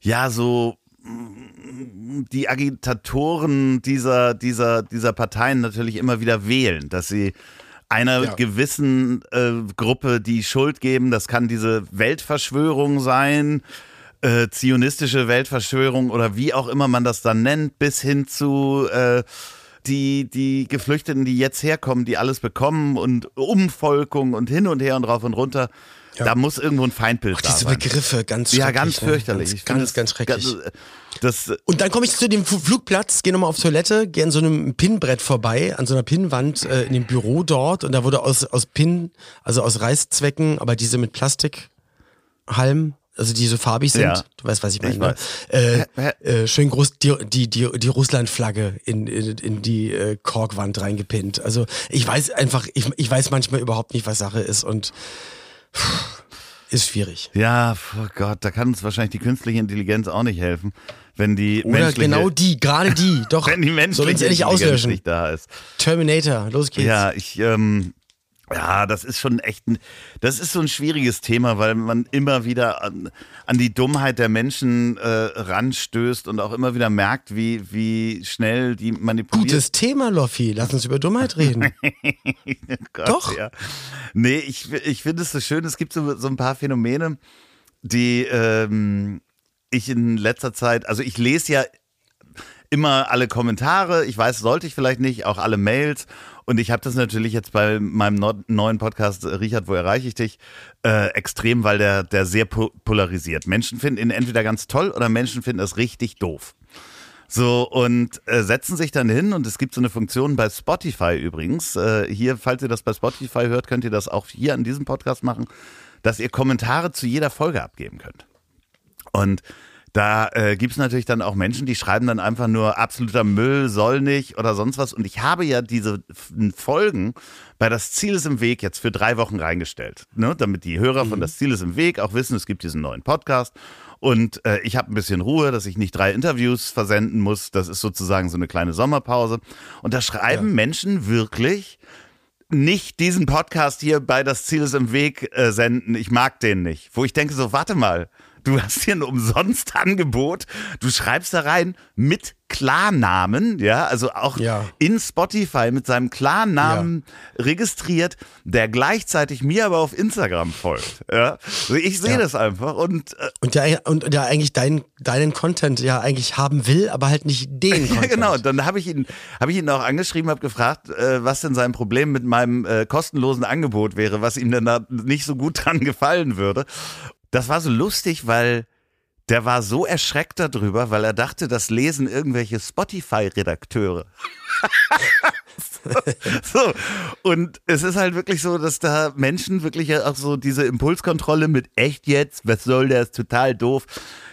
ja so mm, die Agitatoren dieser, dieser, dieser Parteien natürlich immer wieder wählen, dass sie einer Ja. gewissen äh, Gruppe die Schuld geben. Das kann diese Weltverschwörung sein, äh, zionistische Weltverschwörung oder wie auch immer man das dann nennt, bis hin zu äh, die, die Geflüchteten, die jetzt herkommen, die alles bekommen und Umvolkung und hin und her und rauf und runter. Da muss irgendwo ein Feindbild Ach, da diese sein. Begriffe, ganz ja, schrecklich. ganz ne? fürchterlich. Ich Ganz, ganz, ganz schrecklich. Das, das, Und dann komme ich zu dem Flugplatz, gehe nochmal auf Toilette, gehe an so einem Pinnbrett vorbei, an so einer Pinnwand äh, in dem Büro dort und da wurde aus, aus Pin, also aus Reißzwecken, aber diese mit Plastikhalm, also die so farbig sind, Ja. du weißt, was ich meine. Ich ne? weiß. Äh, äh, schön groß die, die, die, die Russlandflagge in, in, in die äh, Korkwand reingepinnt. Also ich weiß einfach, ich, ich weiß manchmal überhaupt nicht, was Sache ist und Ist schwierig. Ja, oh Gott, da kann uns wahrscheinlich die künstliche Intelligenz auch nicht helfen, wenn die Oder menschliche, genau die, gerade die. Doch, wenn die menschliche Intelligenz auslöschen. nicht da ist. Terminator, los geht's. Ja, ich, ähm, ja, das ist schon echt, ein, das ist so ein schwieriges Thema, weil man immer wieder an, an die Dummheit der Menschen äh, ranstößt und auch immer wieder merkt, wie, wie schnell die manipuliert Gutes Thema, Loffi. Lass uns über Dummheit reden. Gott, Doch. Ja. Nee, ich, ich finde es so schön, es gibt so, so ein paar Phänomene, die ähm, ich in letzter Zeit, also ich lese ja immer alle Kommentare, ich weiß, sollte ich vielleicht nicht, auch alle Mails. Und ich habe das natürlich jetzt bei meinem neuen Podcast, äh, Richard, wo erreiche ich dich, äh, extrem, weil der, der sehr po polarisiert. Menschen finden ihn entweder ganz toll oder Menschen finden es richtig doof. So, und äh, setzen sich dann hin und es gibt so eine Funktion bei Spotify übrigens. Äh, hier, falls ihr das bei Spotify hört, könnt ihr das auch hier an diesem Podcast machen, dass ihr Kommentare zu jeder Folge abgeben könnt. Und da äh, gibt es natürlich dann auch Menschen, die schreiben dann einfach nur absoluter Müll, soll nicht oder sonst was. Und ich habe ja diese Folgen bei Das Ziel ist im Weg jetzt für drei Wochen reingestellt, ne? damit die Hörer von Das Ziel ist im Weg auch wissen, es gibt diesen neuen Podcast. Und äh, ich habe ein bisschen Ruhe, dass ich nicht drei Interviews versenden muss. Das ist sozusagen so eine kleine Sommerpause. Und da schreiben Menschen wirklich, nicht diesen Podcast hier bei Das Ziel ist im Weg äh, senden. Ich mag den nicht. Wo ich denke so, warte mal, du hast hier ein umsonst Angebot. Du schreibst da rein mit Klarnamen, ja, also auch Ja. in Spotify mit seinem Klarnamen registriert, der gleichzeitig mir aber auf Instagram folgt. Ja. Also ich sehe Ja. das einfach und äh, Und der, und der eigentlich deinen, deinen Content ja eigentlich haben will, aber halt nicht den Ja, Content. genau. Dann habe ich ihn, habe ich ihn auch angeschrieben, habe gefragt, äh, was denn sein Problem mit meinem äh, kostenlosen Angebot wäre, was ihm denn da nicht so gut dran gefallen würde. Das war so lustig, weil der war so erschreckt darüber, weil er dachte, das lesen irgendwelche Spotify-Redakteure. so. Und es ist halt wirklich so, dass da Menschen wirklich auch so diese Impulskontrolle mit echt jetzt, was soll der, ist total doof.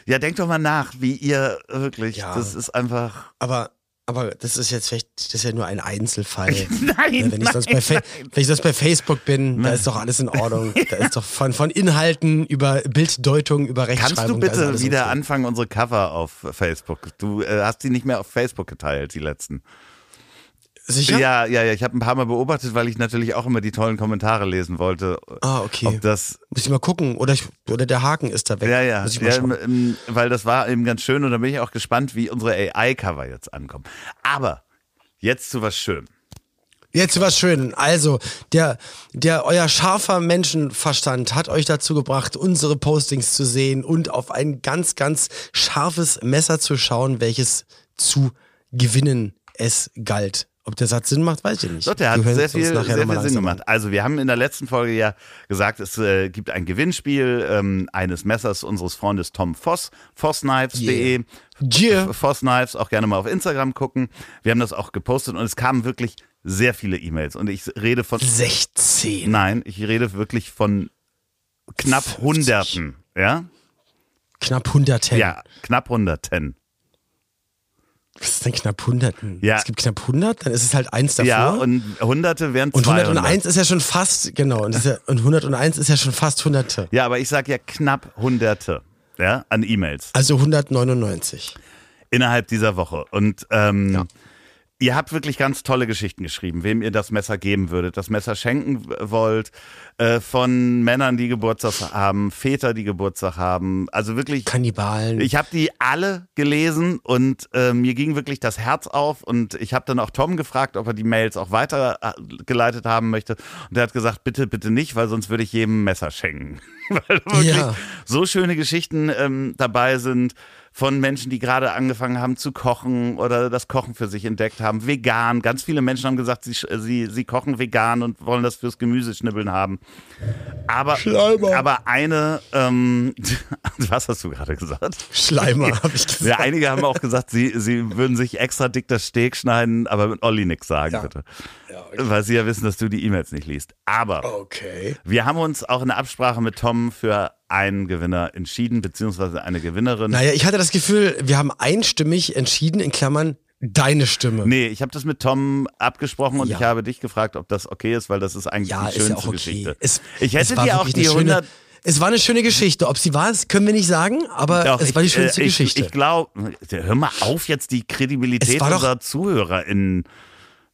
Ja, denkt doch mal nach, wie ihr wirklich, Ja. das ist einfach. Aber, aber das ist jetzt vielleicht, das ist ja nur ein Einzelfall. Nein, Ja, wenn, ich sonst bei Fa- wenn ich sonst bei Facebook bin, da ist doch alles in Ordnung. Da ist doch von, von Inhalten über Bilddeutung, über Rechtschreibung. Kannst du bitte wieder okay. anfangen, unsere Cover auf Facebook? Du äh, hast die nicht mehr auf Facebook geteilt, die letzten. Sicher? Ja, ja, ja. Ich habe ein paar Mal beobachtet, weil ich natürlich auch immer die tollen Kommentare lesen wollte. Ah, okay. Ob das, Muss ich mal gucken. Oder, ich, oder der Haken ist da weg. ja, ja, ich ja ähm, weil das war eben ganz schön und da bin ich auch gespannt, wie unsere AI-Cover jetzt ankommen. Aber jetzt zu was Schönem. Jetzt was schön. Also, der, der, euer scharfer Menschenverstand hat euch dazu gebracht, unsere Postings zu sehen und auf ein ganz, ganz scharfes Messer zu schauen, welches zu gewinnen es galt. Ob der Satz Sinn macht, weiß ich nicht. Doch, der hat sehr viel, sehr viel Sinn gemacht. Also wir haben in der letzten Folge ja gesagt, es äh, gibt ein Gewinnspiel ähm, eines Messers unseres Freundes Tom Voss, vossknives.de. Yeah. Voss Knives, auch gerne mal auf Instagram gucken. Wir haben das auch gepostet und es kamen wirklich sehr viele E-Mails. Und ich rede von, an. 16. nein, ich rede wirklich von knapp 50. Hunderten. Ja? Knapp 100. Ja, knapp Hunderten. Was ist denn knapp 100? Ja. Es gibt knapp 100, dann ist es halt eins davor. Ja, und Hunderte wären und 200. 101 ist ja schon fast, genau, und, ja, und 101 ist ja schon fast Hunderte. Ja, aber ich sage ja knapp Hunderte. Ja, an E-Mails. Also 199. innerhalb dieser Woche. Und ähm, Ja. Ihr habt wirklich ganz tolle Geschichten geschrieben, wem ihr das Messer geben würdet, das Messer schenken wollt, äh, von Männern, die Geburtstag haben, Väter, die Geburtstag haben. Also wirklich. Kannibalen. Ich habe die alle gelesen und äh, mir ging wirklich das Herz auf und ich habe dann auch Tom gefragt, ob er die Mails auch weitergeleitet haben möchte und er hat gesagt, bitte, bitte nicht, weil sonst würde ich jedem ein Messer schenken. weil wirklich Ja. so schöne Geschichten ähm, dabei sind von Menschen, die gerade angefangen haben zu kochen oder das Kochen für sich entdeckt haben, vegan. Ganz viele Menschen haben gesagt, sie, sie, sie kochen vegan und wollen das fürs Gemüseschnibbeln haben. Aber, Schleimer. aber eine, ähm, was hast du gerade gesagt? Schleimer, habe ich gesagt. Ja, einige haben auch gesagt, sie, sie würden sich extra dick das Steak schneiden, aber mit Olli nix sagen, Ja. bitte. Ja, Weil sie ja wissen, dass du die E-Mails nicht liest. Aber Okay. wir haben uns auch in der Absprache mit Tom für einen Gewinner entschieden, beziehungsweise eine Gewinnerin. Naja, ich hatte das Gefühl, wir haben einstimmig entschieden, in Klammern, Deine Stimme. Nee, ich habe das mit Tom abgesprochen und Ja. ich habe dich gefragt, ob das okay ist, weil das ist eigentlich Ja, die ist schönste ja auch okay. Geschichte. Es, ich hätte war dir auch die eine schöne, 100 Es war eine schöne Geschichte. Ob sie war, das können wir nicht sagen, aber Doch, es war die schönste äh, ich, Geschichte. Ich glaube, hör mal auf, jetzt die Kredibilität unserer ZuhörerInnen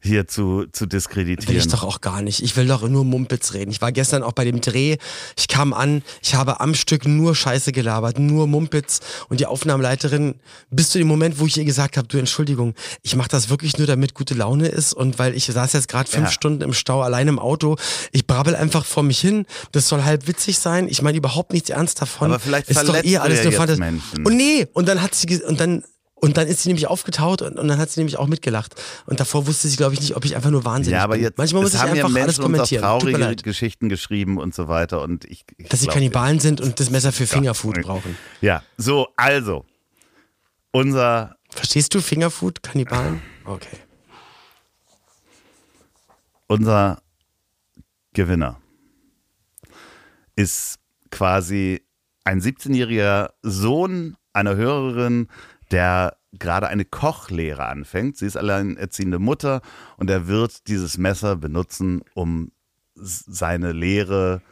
hier zu, zu Will diskreditieren. ich doch auch gar nicht. Ich will doch nur Mumpitz reden. Ich war gestern auch bei dem Dreh. Ich kam an, ich habe am Stück nur Scheiße gelabert, nur Mumpitz. Und die Aufnahmeleiterin, bis zu dem Moment, wo ich ihr gesagt habe, du Entschuldigung, ich mache das wirklich nur, damit gute Laune ist. Und weil ich saß jetzt gerade fünf Ja. Stunden im Stau allein im Auto. Ich brabbel einfach vor mich hin. Das soll halb witzig sein. Ich meine überhaupt nichts ernst davon. Aber vielleicht ist doch eh alles nur Fantasie. Und nee, und dann hat sie und dann und dann ist sie nämlich aufgetaut und, und dann hat sie nämlich auch mitgelacht. Und davor wusste sie, glaube ich, nicht, ob ich einfach nur wahnsinnig ja, aber bin. jetzt Manchmal muss ich ja einfach alles Menschen auch kommentieren. Traurige. Geschichten geschrieben und so weiter. Und ich, ich Dass sie Kannibalen sind und das Messer für Fingerfood Ja. brauchen. Ja, so, also. Unser Verstehst du Fingerfood, Kannibalen? Okay. unser Gewinner ist quasi ein 17-jähriger Sohn einer Hörerin, der gerade eine Kochlehre anfängt. Sie ist alleinerziehende Mutter und er wird dieses Messer benutzen, um seine Lehre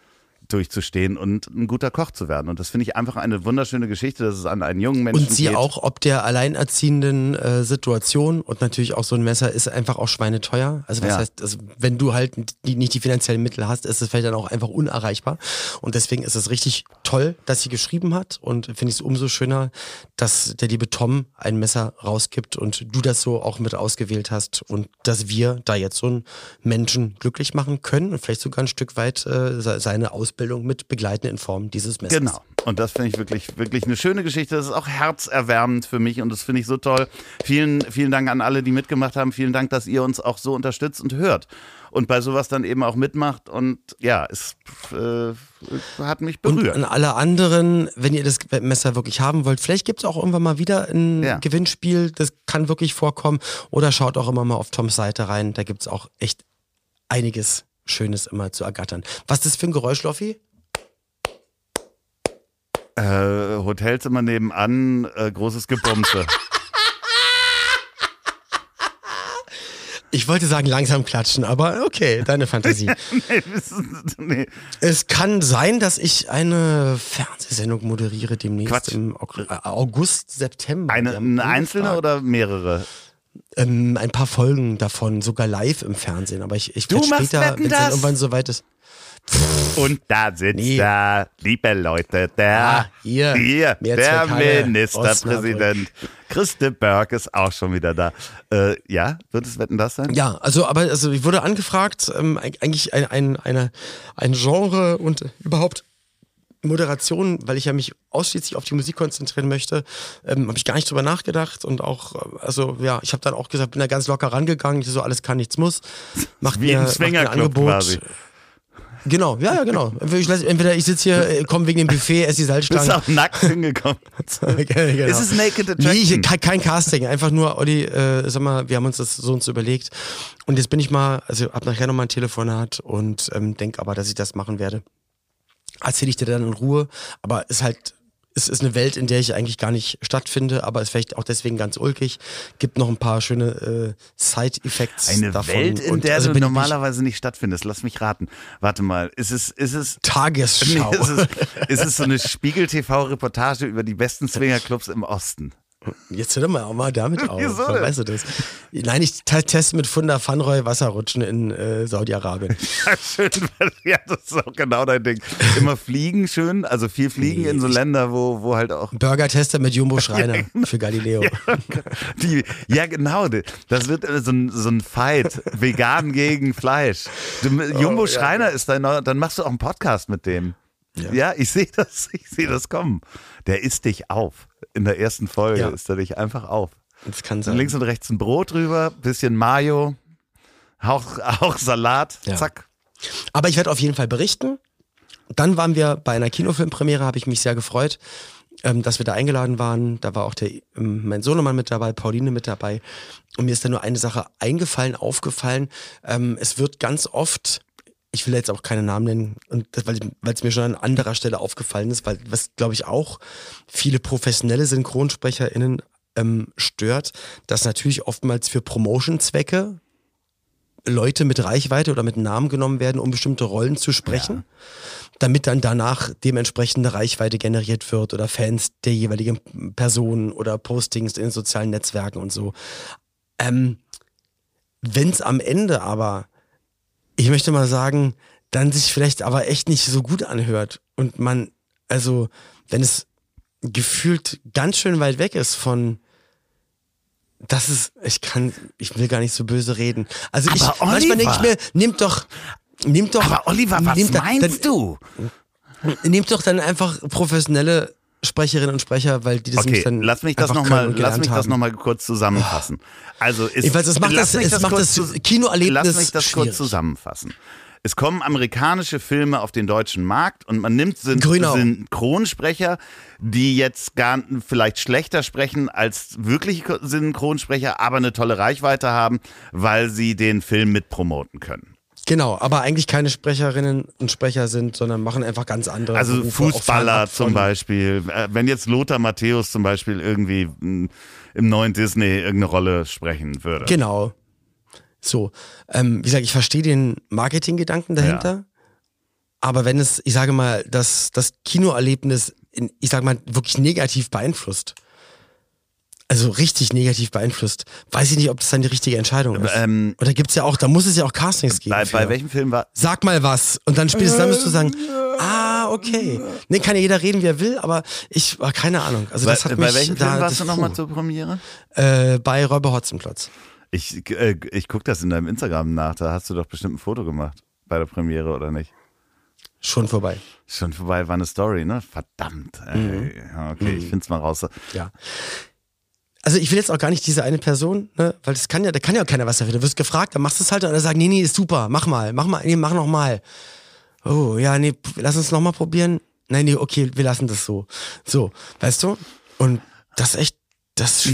durchzustehen und ein guter Koch zu werden. Und das finde ich einfach eine wunderschöne Geschichte, dass es an einen jungen Menschen Und sie geht. auch, ob der alleinerziehenden äh, Situation und natürlich auch so ein Messer ist einfach auch schweineteuer. Also was Ja. heißt, also wenn du halt die, nicht die finanziellen Mittel hast, ist es vielleicht dann auch einfach unerreichbar. Und deswegen ist es richtig toll, dass sie geschrieben hat und finde ich es umso schöner, dass der liebe Tom ein Messer rausgibt und du das so auch mit ausgewählt hast und dass wir da jetzt so einen Menschen glücklich machen können und vielleicht sogar ein Stück weit äh, se- seine Ausbildung mit begleiten in Form dieses Messers. Genau. Und das finde ich wirklich, wirklich eine schöne Geschichte. Das ist auch herzerwärmend für mich und das finde ich so toll. Vielen, vielen Dank an alle, die mitgemacht haben. Vielen Dank, dass ihr uns auch so unterstützt und hört. Und bei sowas dann eben auch mitmacht. Und ja, es äh, hat mich Und berührt. an alle anderen, wenn ihr das Messer wirklich haben wollt, vielleicht gibt es auch irgendwann mal wieder ein Ja. Gewinnspiel, das kann wirklich vorkommen. Oder schaut auch immer mal auf Toms Seite rein, da gibt es auch echt einiges Schönes immer zu ergattern. Was ist das für ein Geräusch, Loffi? Äh, Hotelzimmer nebenan, äh, großes Gebumse. Ich wollte sagen langsam klatschen, aber okay, deine Fantasie. nee, es kann sein, dass ich eine Fernsehsendung moderiere demnächst Quatsch. im äh, August, September. Eine, eine einzelne oder mehrere? Ähm, ein paar Folgen davon, sogar live im Fernsehen. Aber ich, ich werde später, wenn es dann irgendwann soweit ist. Und da sitzt Nee. da, liebe Leute, der, Ah, hier. hier der Ministerpräsident. Christe Berg ist auch schon wieder da. Äh, ja, wird es Wetten das sein? Ja, also aber also ich wurde angefragt, ähm, eig- eigentlich ein, ein, eine, ein Genre und überhaupt Moderation, weil ich ja mich ausschließlich auf die Musik konzentrieren möchte, ähm, habe ich gar nicht drüber nachgedacht und auch, äh, also ja, ich habe dann auch gesagt, bin da ganz locker rangegangen, ich so alles kann, nichts muss. Macht Wie mir, macht mir ein Angebot. quasi. Genau, ja, ja, genau. Entweder ich, sitze hier, äh, komm wegen dem Buffet, esse die Bist Salzstangen. auch nackt hingekommen. genau. Ist es Naked Nee, Attraction? ich, kein, kein Casting, einfach nur, Olli, äh, sag mal, wir haben uns das so uns überlegt. Und jetzt bin ich mal, also hab nachher nochmal ein Telefonat und ähm, denk aber, dass ich das machen werde. Erzähle ich dir dann in Ruhe, aber ist halt, es ist eine Welt, in der ich eigentlich gar nicht stattfinde, aber ist vielleicht auch deswegen ganz ulkig. Gibt noch ein paar schöne äh, Side-Effects Eine davon. Welt, in Und der also du normalerweise nicht stattfindest. Lass mich raten. Warte mal, ist es, ist es, nee, Tagesschau. ist es, ist es so eine Spiegel-TV-Reportage über die besten Swingerclubs im Osten? Jetzt hör doch mal auch mal damit auf. Wieso? Weißt du das? Nein, ich te- teste mit Funda Fanroy Wasserrutschen in äh, Saudi-Arabien. Ja, schön, ja, das ist auch genau dein Ding. Immer fliegen schön, also viel fliegen Nee, in so Länder, wo, wo halt auch Burger-Tester mit Jumbo Schreiner für Galileo. die, ja genau, das wird äh, so ein, so ein Fight, vegan gegen Fleisch. Du, Jumbo Schreiner ist dein neuer, dann machst du auch einen Podcast mit dem. Ja, ich sehe das, ich sehe das kommen. Der isst dich auf. In der ersten Folge Ja. isst er dich einfach auf. Das kann sein. links und rechts ein Brot drüber, bisschen Mayo, Hauch, Hauch Salat, Ja. zack. Aber ich werde auf jeden Fall berichten. Dann waren wir bei einer Kinofilmpremiere, habe ich mich sehr gefreut, ähm, dass wir da eingeladen waren. Da war auch der, ähm, mein Sohnemann mit dabei, Pauline mit dabei. Und mir ist da nur eine Sache eingefallen, aufgefallen. Ähm, es wird ganz oft, ich will jetzt auch keine Namen nennen, und das, weil es mir schon an anderer Stelle aufgefallen ist, weil was glaube ich auch viele professionelle SynchronsprecherInnen ähm, stört, dass natürlich oftmals für Promotion-Zwecke Leute mit Reichweite oder mit Namen genommen werden, um bestimmte Rollen zu sprechen, damit dann danach dementsprechende Reichweite generiert wird oder Fans der jeweiligen Person oder Postings in den sozialen Netzwerken und so. Ähm, Wenn es am Ende aber, ich möchte mal sagen, dann sich vielleicht aber echt nicht so gut anhört und man, also wenn es gefühlt ganz schön weit weg ist von das ist, ich kann, ich will gar nicht so böse reden. Also ich, Aber manchmal denke ich Oliver! mir, nehmt doch, nehmt doch. Aber Oliver, was da- meinst du? Dann, nehmt doch dann einfach professionelle Sprecherinnen und Sprecher, weil die das Okay, dann lass mich das nochmal, lass mich gelernt das haben. noch mal kurz zusammenfassen. Also ist, Jedenfalls, es macht das- es macht kurz das Kinoerlebnis Lass mich das kurz schwierig. zusammenfassen. Es kommen amerikanische Filme auf den deutschen Markt und man nimmt Syn. Synchronsprecher, die jetzt gar vielleicht schlechter sprechen als wirkliche Synchronsprecher, aber eine tolle Reichweite haben, weil sie den Film mitpromoten können. Genau, aber eigentlich keine Sprecherinnen und Sprecher sind, sondern machen einfach ganz andere Also Berufe, Fußballer zum Beispiel. Äh, Wenn jetzt Lothar Matthäus zum Beispiel irgendwie mh, im neuen Disney irgendeine Rolle sprechen würde. Genau. So, ähm, wie gesagt, ich verstehe den Marketinggedanken dahinter, aber wenn es, ich sage mal, das, das Kinoerlebnis, in, ich sage mal, wirklich negativ beeinflusst, also richtig negativ beeinflusst, weiß ich nicht, ob das dann die richtige Entscheidung ist. ähm, Oder gibt's ja auch, da muss es ja auch Castings geben. Bei, bei welchem Film war, Sag mal was. Und dann spätestens dann müsst du sagen, ah, okay. Nee, kann ja jeder reden, wie er will, aber ich, ah, keine Ahnung. Also bei, das hat bei mich welchem da, Film warst das, du nochmal zur Premiere? äh, Bei Räuber Hotzenplotz. Ich, äh, ich guck das in deinem Instagram nach, da hast du doch bestimmt ein Foto gemacht bei der Premiere, oder nicht? Schon vorbei. Schon vorbei war eine Story, ne? Verdammt. Ey. Mhm. Okay, ich find's mal raus. Ja. Also ich will jetzt auch gar nicht diese eine Person, ne, weil das kann ja, da kann ja auch keiner was dafür. Du wirst gefragt, dann machst du es halt und dann sagen, nee, nee, ist super, mach mal, mach mal, nee, mach noch mal. Oh, ja, nee, lass uns noch mal probieren. Nein, nee, okay, wir lassen das so. So, weißt du? Und das ist echt,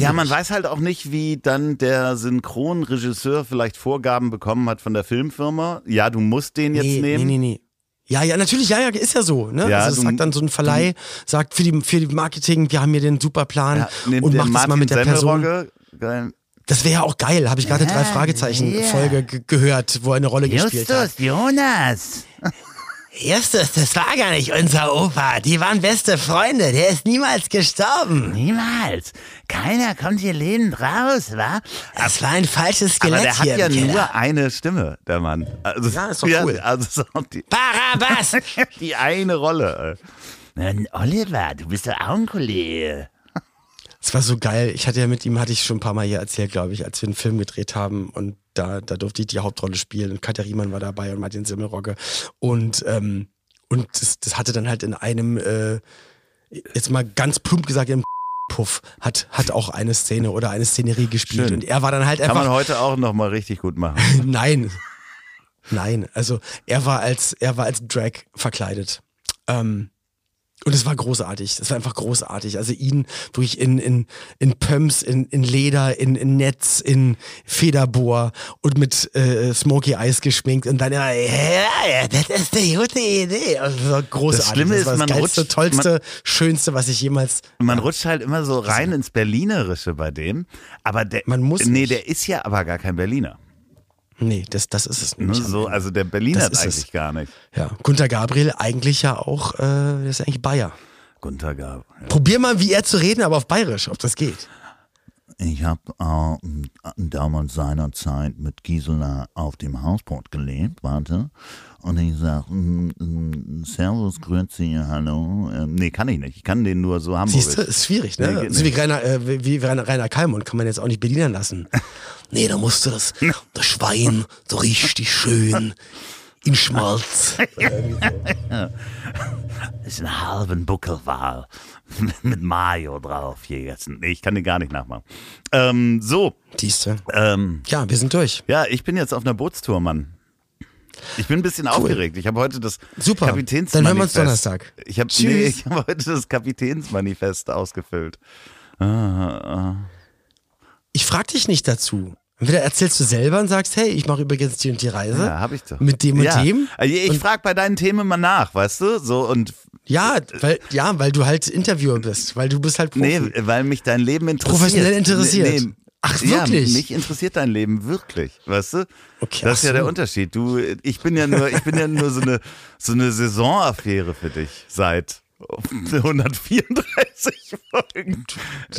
Ja, man weiß halt auch nicht, wie dann der Synchronregisseur vielleicht Vorgaben bekommen hat von der Filmfirma. Ja, du musst den jetzt nee, nehmen. Nee, nee, nee. Ja, ja, natürlich, ja, ja, ist ja so. Ne? Ja, also das sagt dann so ein Verleih, sagt für die, für die Marketing, wir haben hier den super Plan Ja, und macht das mal mit der Person. Geil. Das wäre ja auch geil, habe ich gerade drei Fragezeichen Folge ge- gehört, wo er eine Rolle gespielt hat. Jonas. Erstes, das war gar nicht unser Opa. Die waren beste Freunde. Der ist niemals gestorben. Niemals. Keiner kommt hier lebend raus, wa? Das war ein falsches Skelett Aber der hat hier ja Keller. nur eine Stimme, der Mann. Also, Ja, ist doch cool. also ist auch die, Barabbas! die eine Rolle. Oliver, du bist doch auch ein Kollege. Das war so geil. Ich hatte ja mit ihm, hatte ich schon ein paar Mal hier erzählt, glaube ich, als wir einen Film gedreht haben und da, da durfte ich die Hauptrolle spielen und Katja Riemann war dabei und Martin Semmelrogge und ähm, und das, das hatte dann halt in einem äh, jetzt mal ganz plump gesagt im Puff hat hat auch eine Szene oder eine Szenerie gespielt Schön. und er war dann halt Kann einfach man heute auch noch mal richtig gut machen. Nein. Nein, also er war als er war als Drag verkleidet. Ähm, und es war großartig. Es war einfach großartig. Also ihn wirklich in, in, in Pumps, in, in Leder, in, in Netz, in Federbohr und mit äh, Smoky Eyes geschminkt und dann immer, ja, ja, das ist eine gute Idee. Also das war großartig. Das Schlimme ist, das man geilste, rutscht- tollste, schönste, was ich jemals. Man rutscht halt immer so rein ins Berlinerische bei dem. Aber der, Man muss nee, nicht. der ist ja aber gar kein Berliner. Nee, das, das ist es Ne? nicht. So, also der Berliner hat eigentlich es. gar nicht. Ja, Gunter Gabriel eigentlich ja auch, äh, der ist eigentlich Bayer. Gunter Gab. Ja. Probier mal, wie er zu reden, aber auf Bayerisch, ob das geht. Ich habe äh, damals seinerzeit mit Gisela auf dem Hausboot gelebt, warte. Und ich sag, mm, Servus, Grüezi, hallo. Ähm, nee, kann ich nicht. Ich kann den nur so Siehst du, ist schwierig, Nee, ne? geht so wie. Rainer, äh, wie Rainer, Rainer Kalmund kann man jetzt auch nicht Berlinern lassen. nee, da musst du das, das Schwein so richtig schön in Schmalz. ist ein halben Buckelwal mit Mayo drauf. Nee, ich kann den gar nicht nachmachen. Ähm, so, Siehst du? ähm, Ja, wir sind durch. ja, ich bin jetzt auf einer Bootstour, Mann. Ich bin ein bisschen aufgeregt. Ich habe heute das Super. Kapitänsmanifest. Dann hören wir uns Donnerstag. Ich habe nee, ich hab heute das Kapitänsmanifest ausgefüllt. Ah, ah. Ich frag dich nicht dazu. Entweder erzählst du selber und sagst, hey, ich mache übrigens die und die Reise. Ja, hab ich doch. Mit dem und ja. dem. Also Ich frage bei deinen Themen mal nach, weißt du? So und Ja, weil, ja, weil du halt Interviewer bist, weil du bist halt Profi. nee, weil mich dein Leben interessiert. Professionell interessiert. Ach, wirklich? Ja, mich interessiert dein Leben wirklich, weißt du? Okay, das ist ja der so. Unterschied. Du, ich bin ja nur, ich bin ja nur so eine, so eine Saisonaffäre für dich seit 134 Folgen.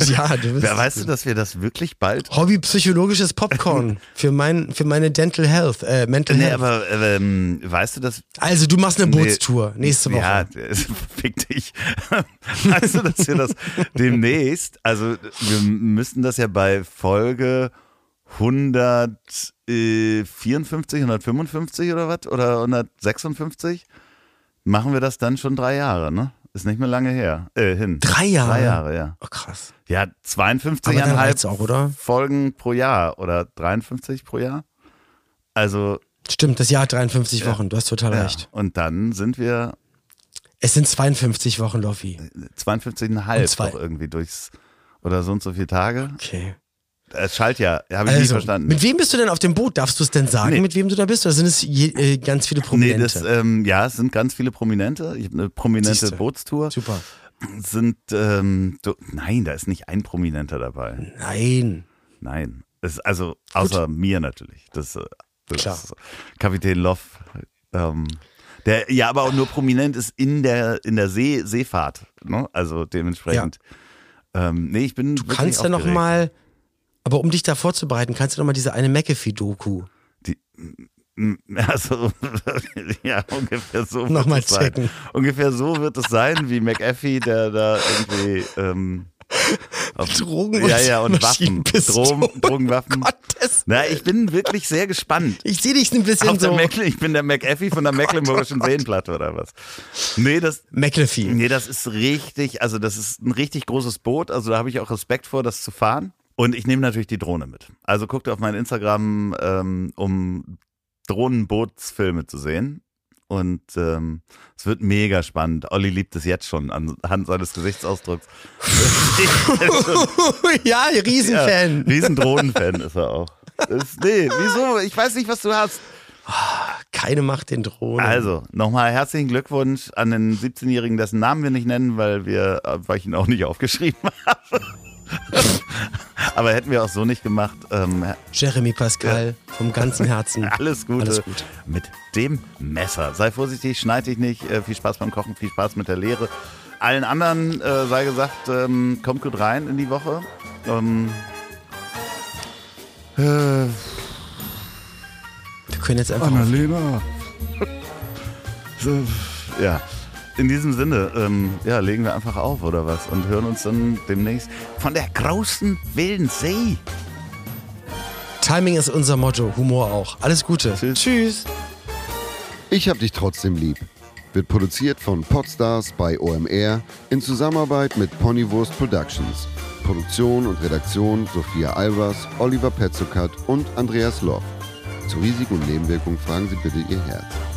Ja, du bist Ja, weißt du, dass wir das wirklich bald Hobby-psychologisches Popcorn für, mein, für meine Dental Health, äh, Mental Nee, Health. aber ähm, weißt du, dass also du machst eine Nee. Bootstour nächste Woche. Ja, fick dich. weißt du, dass wir das demnächst, also wir müssten das ja bei Folge 154, 155 oder was? Oder 156? Machen wir das dann schon drei Jahre, ne? Ist nicht mehr lange her. Äh, hin. Drei Jahre? Drei Jahre, ja. Oh, krass. Ja, Aber dann 52,5 reicht's auch, oder? Folgen pro Jahr oder 53 pro Jahr. Also, Stimmt, das Jahr hat 53 Wochen, du hast total ja. recht. Und dann sind wir Es sind 52 Wochen, Loffi. 52,5 Und zwei. irgendwie durchs oder so und so viele Tage. Okay. Es schallt ja, habe ich Also, verstanden. mit wem bist du denn auf dem Boot? Darfst du es denn sagen, Nee. mit wem du da bist? Oder sind es je, äh, ganz viele Nee, Prominente? das, ähm, ja, es sind ganz viele Prominente. Ich habe eine prominente Siehste. Bootstour. Super. Sind, ähm, so, nein, da ist nicht ein Prominenter dabei. Nein. Nein. Es, also, außer mir natürlich. Das, äh, das Klar. ist Kapitän Loff. Ähm, der ja aber auch nur prominent ist in der, in der See, Seefahrt. Ne? Also dementsprechend. Ähm, nee, ich bin. Du kannst ja noch mal, aber um dich da vorzubereiten, kannst du noch mal diese eine McAfee-Doku Die, also, ja, ungefähr so. wird Nochmal es sein. checken. Ungefähr so wird es sein, wie McAfee, der da irgendwie. Ähm, auf, Drogen ja, ja, und Waffen. Drogen, Drogenwaffen. Gottes. Na, ich bin wirklich sehr gespannt. Ich sehe dich ein bisschen Auf so. Mecklen, ich bin der McAfee von der Mecklenburgischen Seenplatte oder was? Nee, das, McAfee. nee, das ist richtig, also das ist ein richtig großes Boot, also da habe ich auch Respekt vor, das zu fahren. Und ich nehme natürlich die Drohne mit. Also guckt auf mein Instagram, ähm, um Drohnenbootsfilme zu sehen. Und ähm, es wird mega spannend. Olli liebt es jetzt schon anhand seines Gesichtsausdrucks. ja, Riesenfan. Ja, Riesendrohnenfan ist er auch. Das, nee, wieso? Ich weiß nicht, was du hast. Keine Macht den Drohnen. Also, nochmal herzlichen Glückwunsch an den 17-Jährigen, dessen Namen wir nicht nennen, weil wir, äh, weil ich ihn auch nicht aufgeschrieben habe. Aber hätten wir auch so nicht gemacht. Ähm, Jeremy Pascal, vom ganzen Herzen. alles Gute Alles gut. mit dem Messer. Sei vorsichtig, schneid dich nicht. Äh, viel Spaß beim Kochen, viel Spaß mit der Lehre. Allen anderen äh, sei gesagt, ähm, kommt gut rein in die Woche. Ähm, äh, Wir können jetzt einfach. Annalena. so, ja. In diesem Sinne, ähm, ja, legen wir einfach auf oder was und hören uns dann demnächst von der großen wilden See. Timing ist unser Motto, Humor auch. Alles Gute. Tschüss. Tschüss. Ich hab dich trotzdem lieb. Wird produziert von Podstars bei OMR in Zusammenarbeit mit Ponywurst Productions. Produktion und Redaktion Sophia Albers, Oliver Petzokat und Andreas Loff. Zu Risiken und Nebenwirkungen fragen Sie bitte Ihr Herz.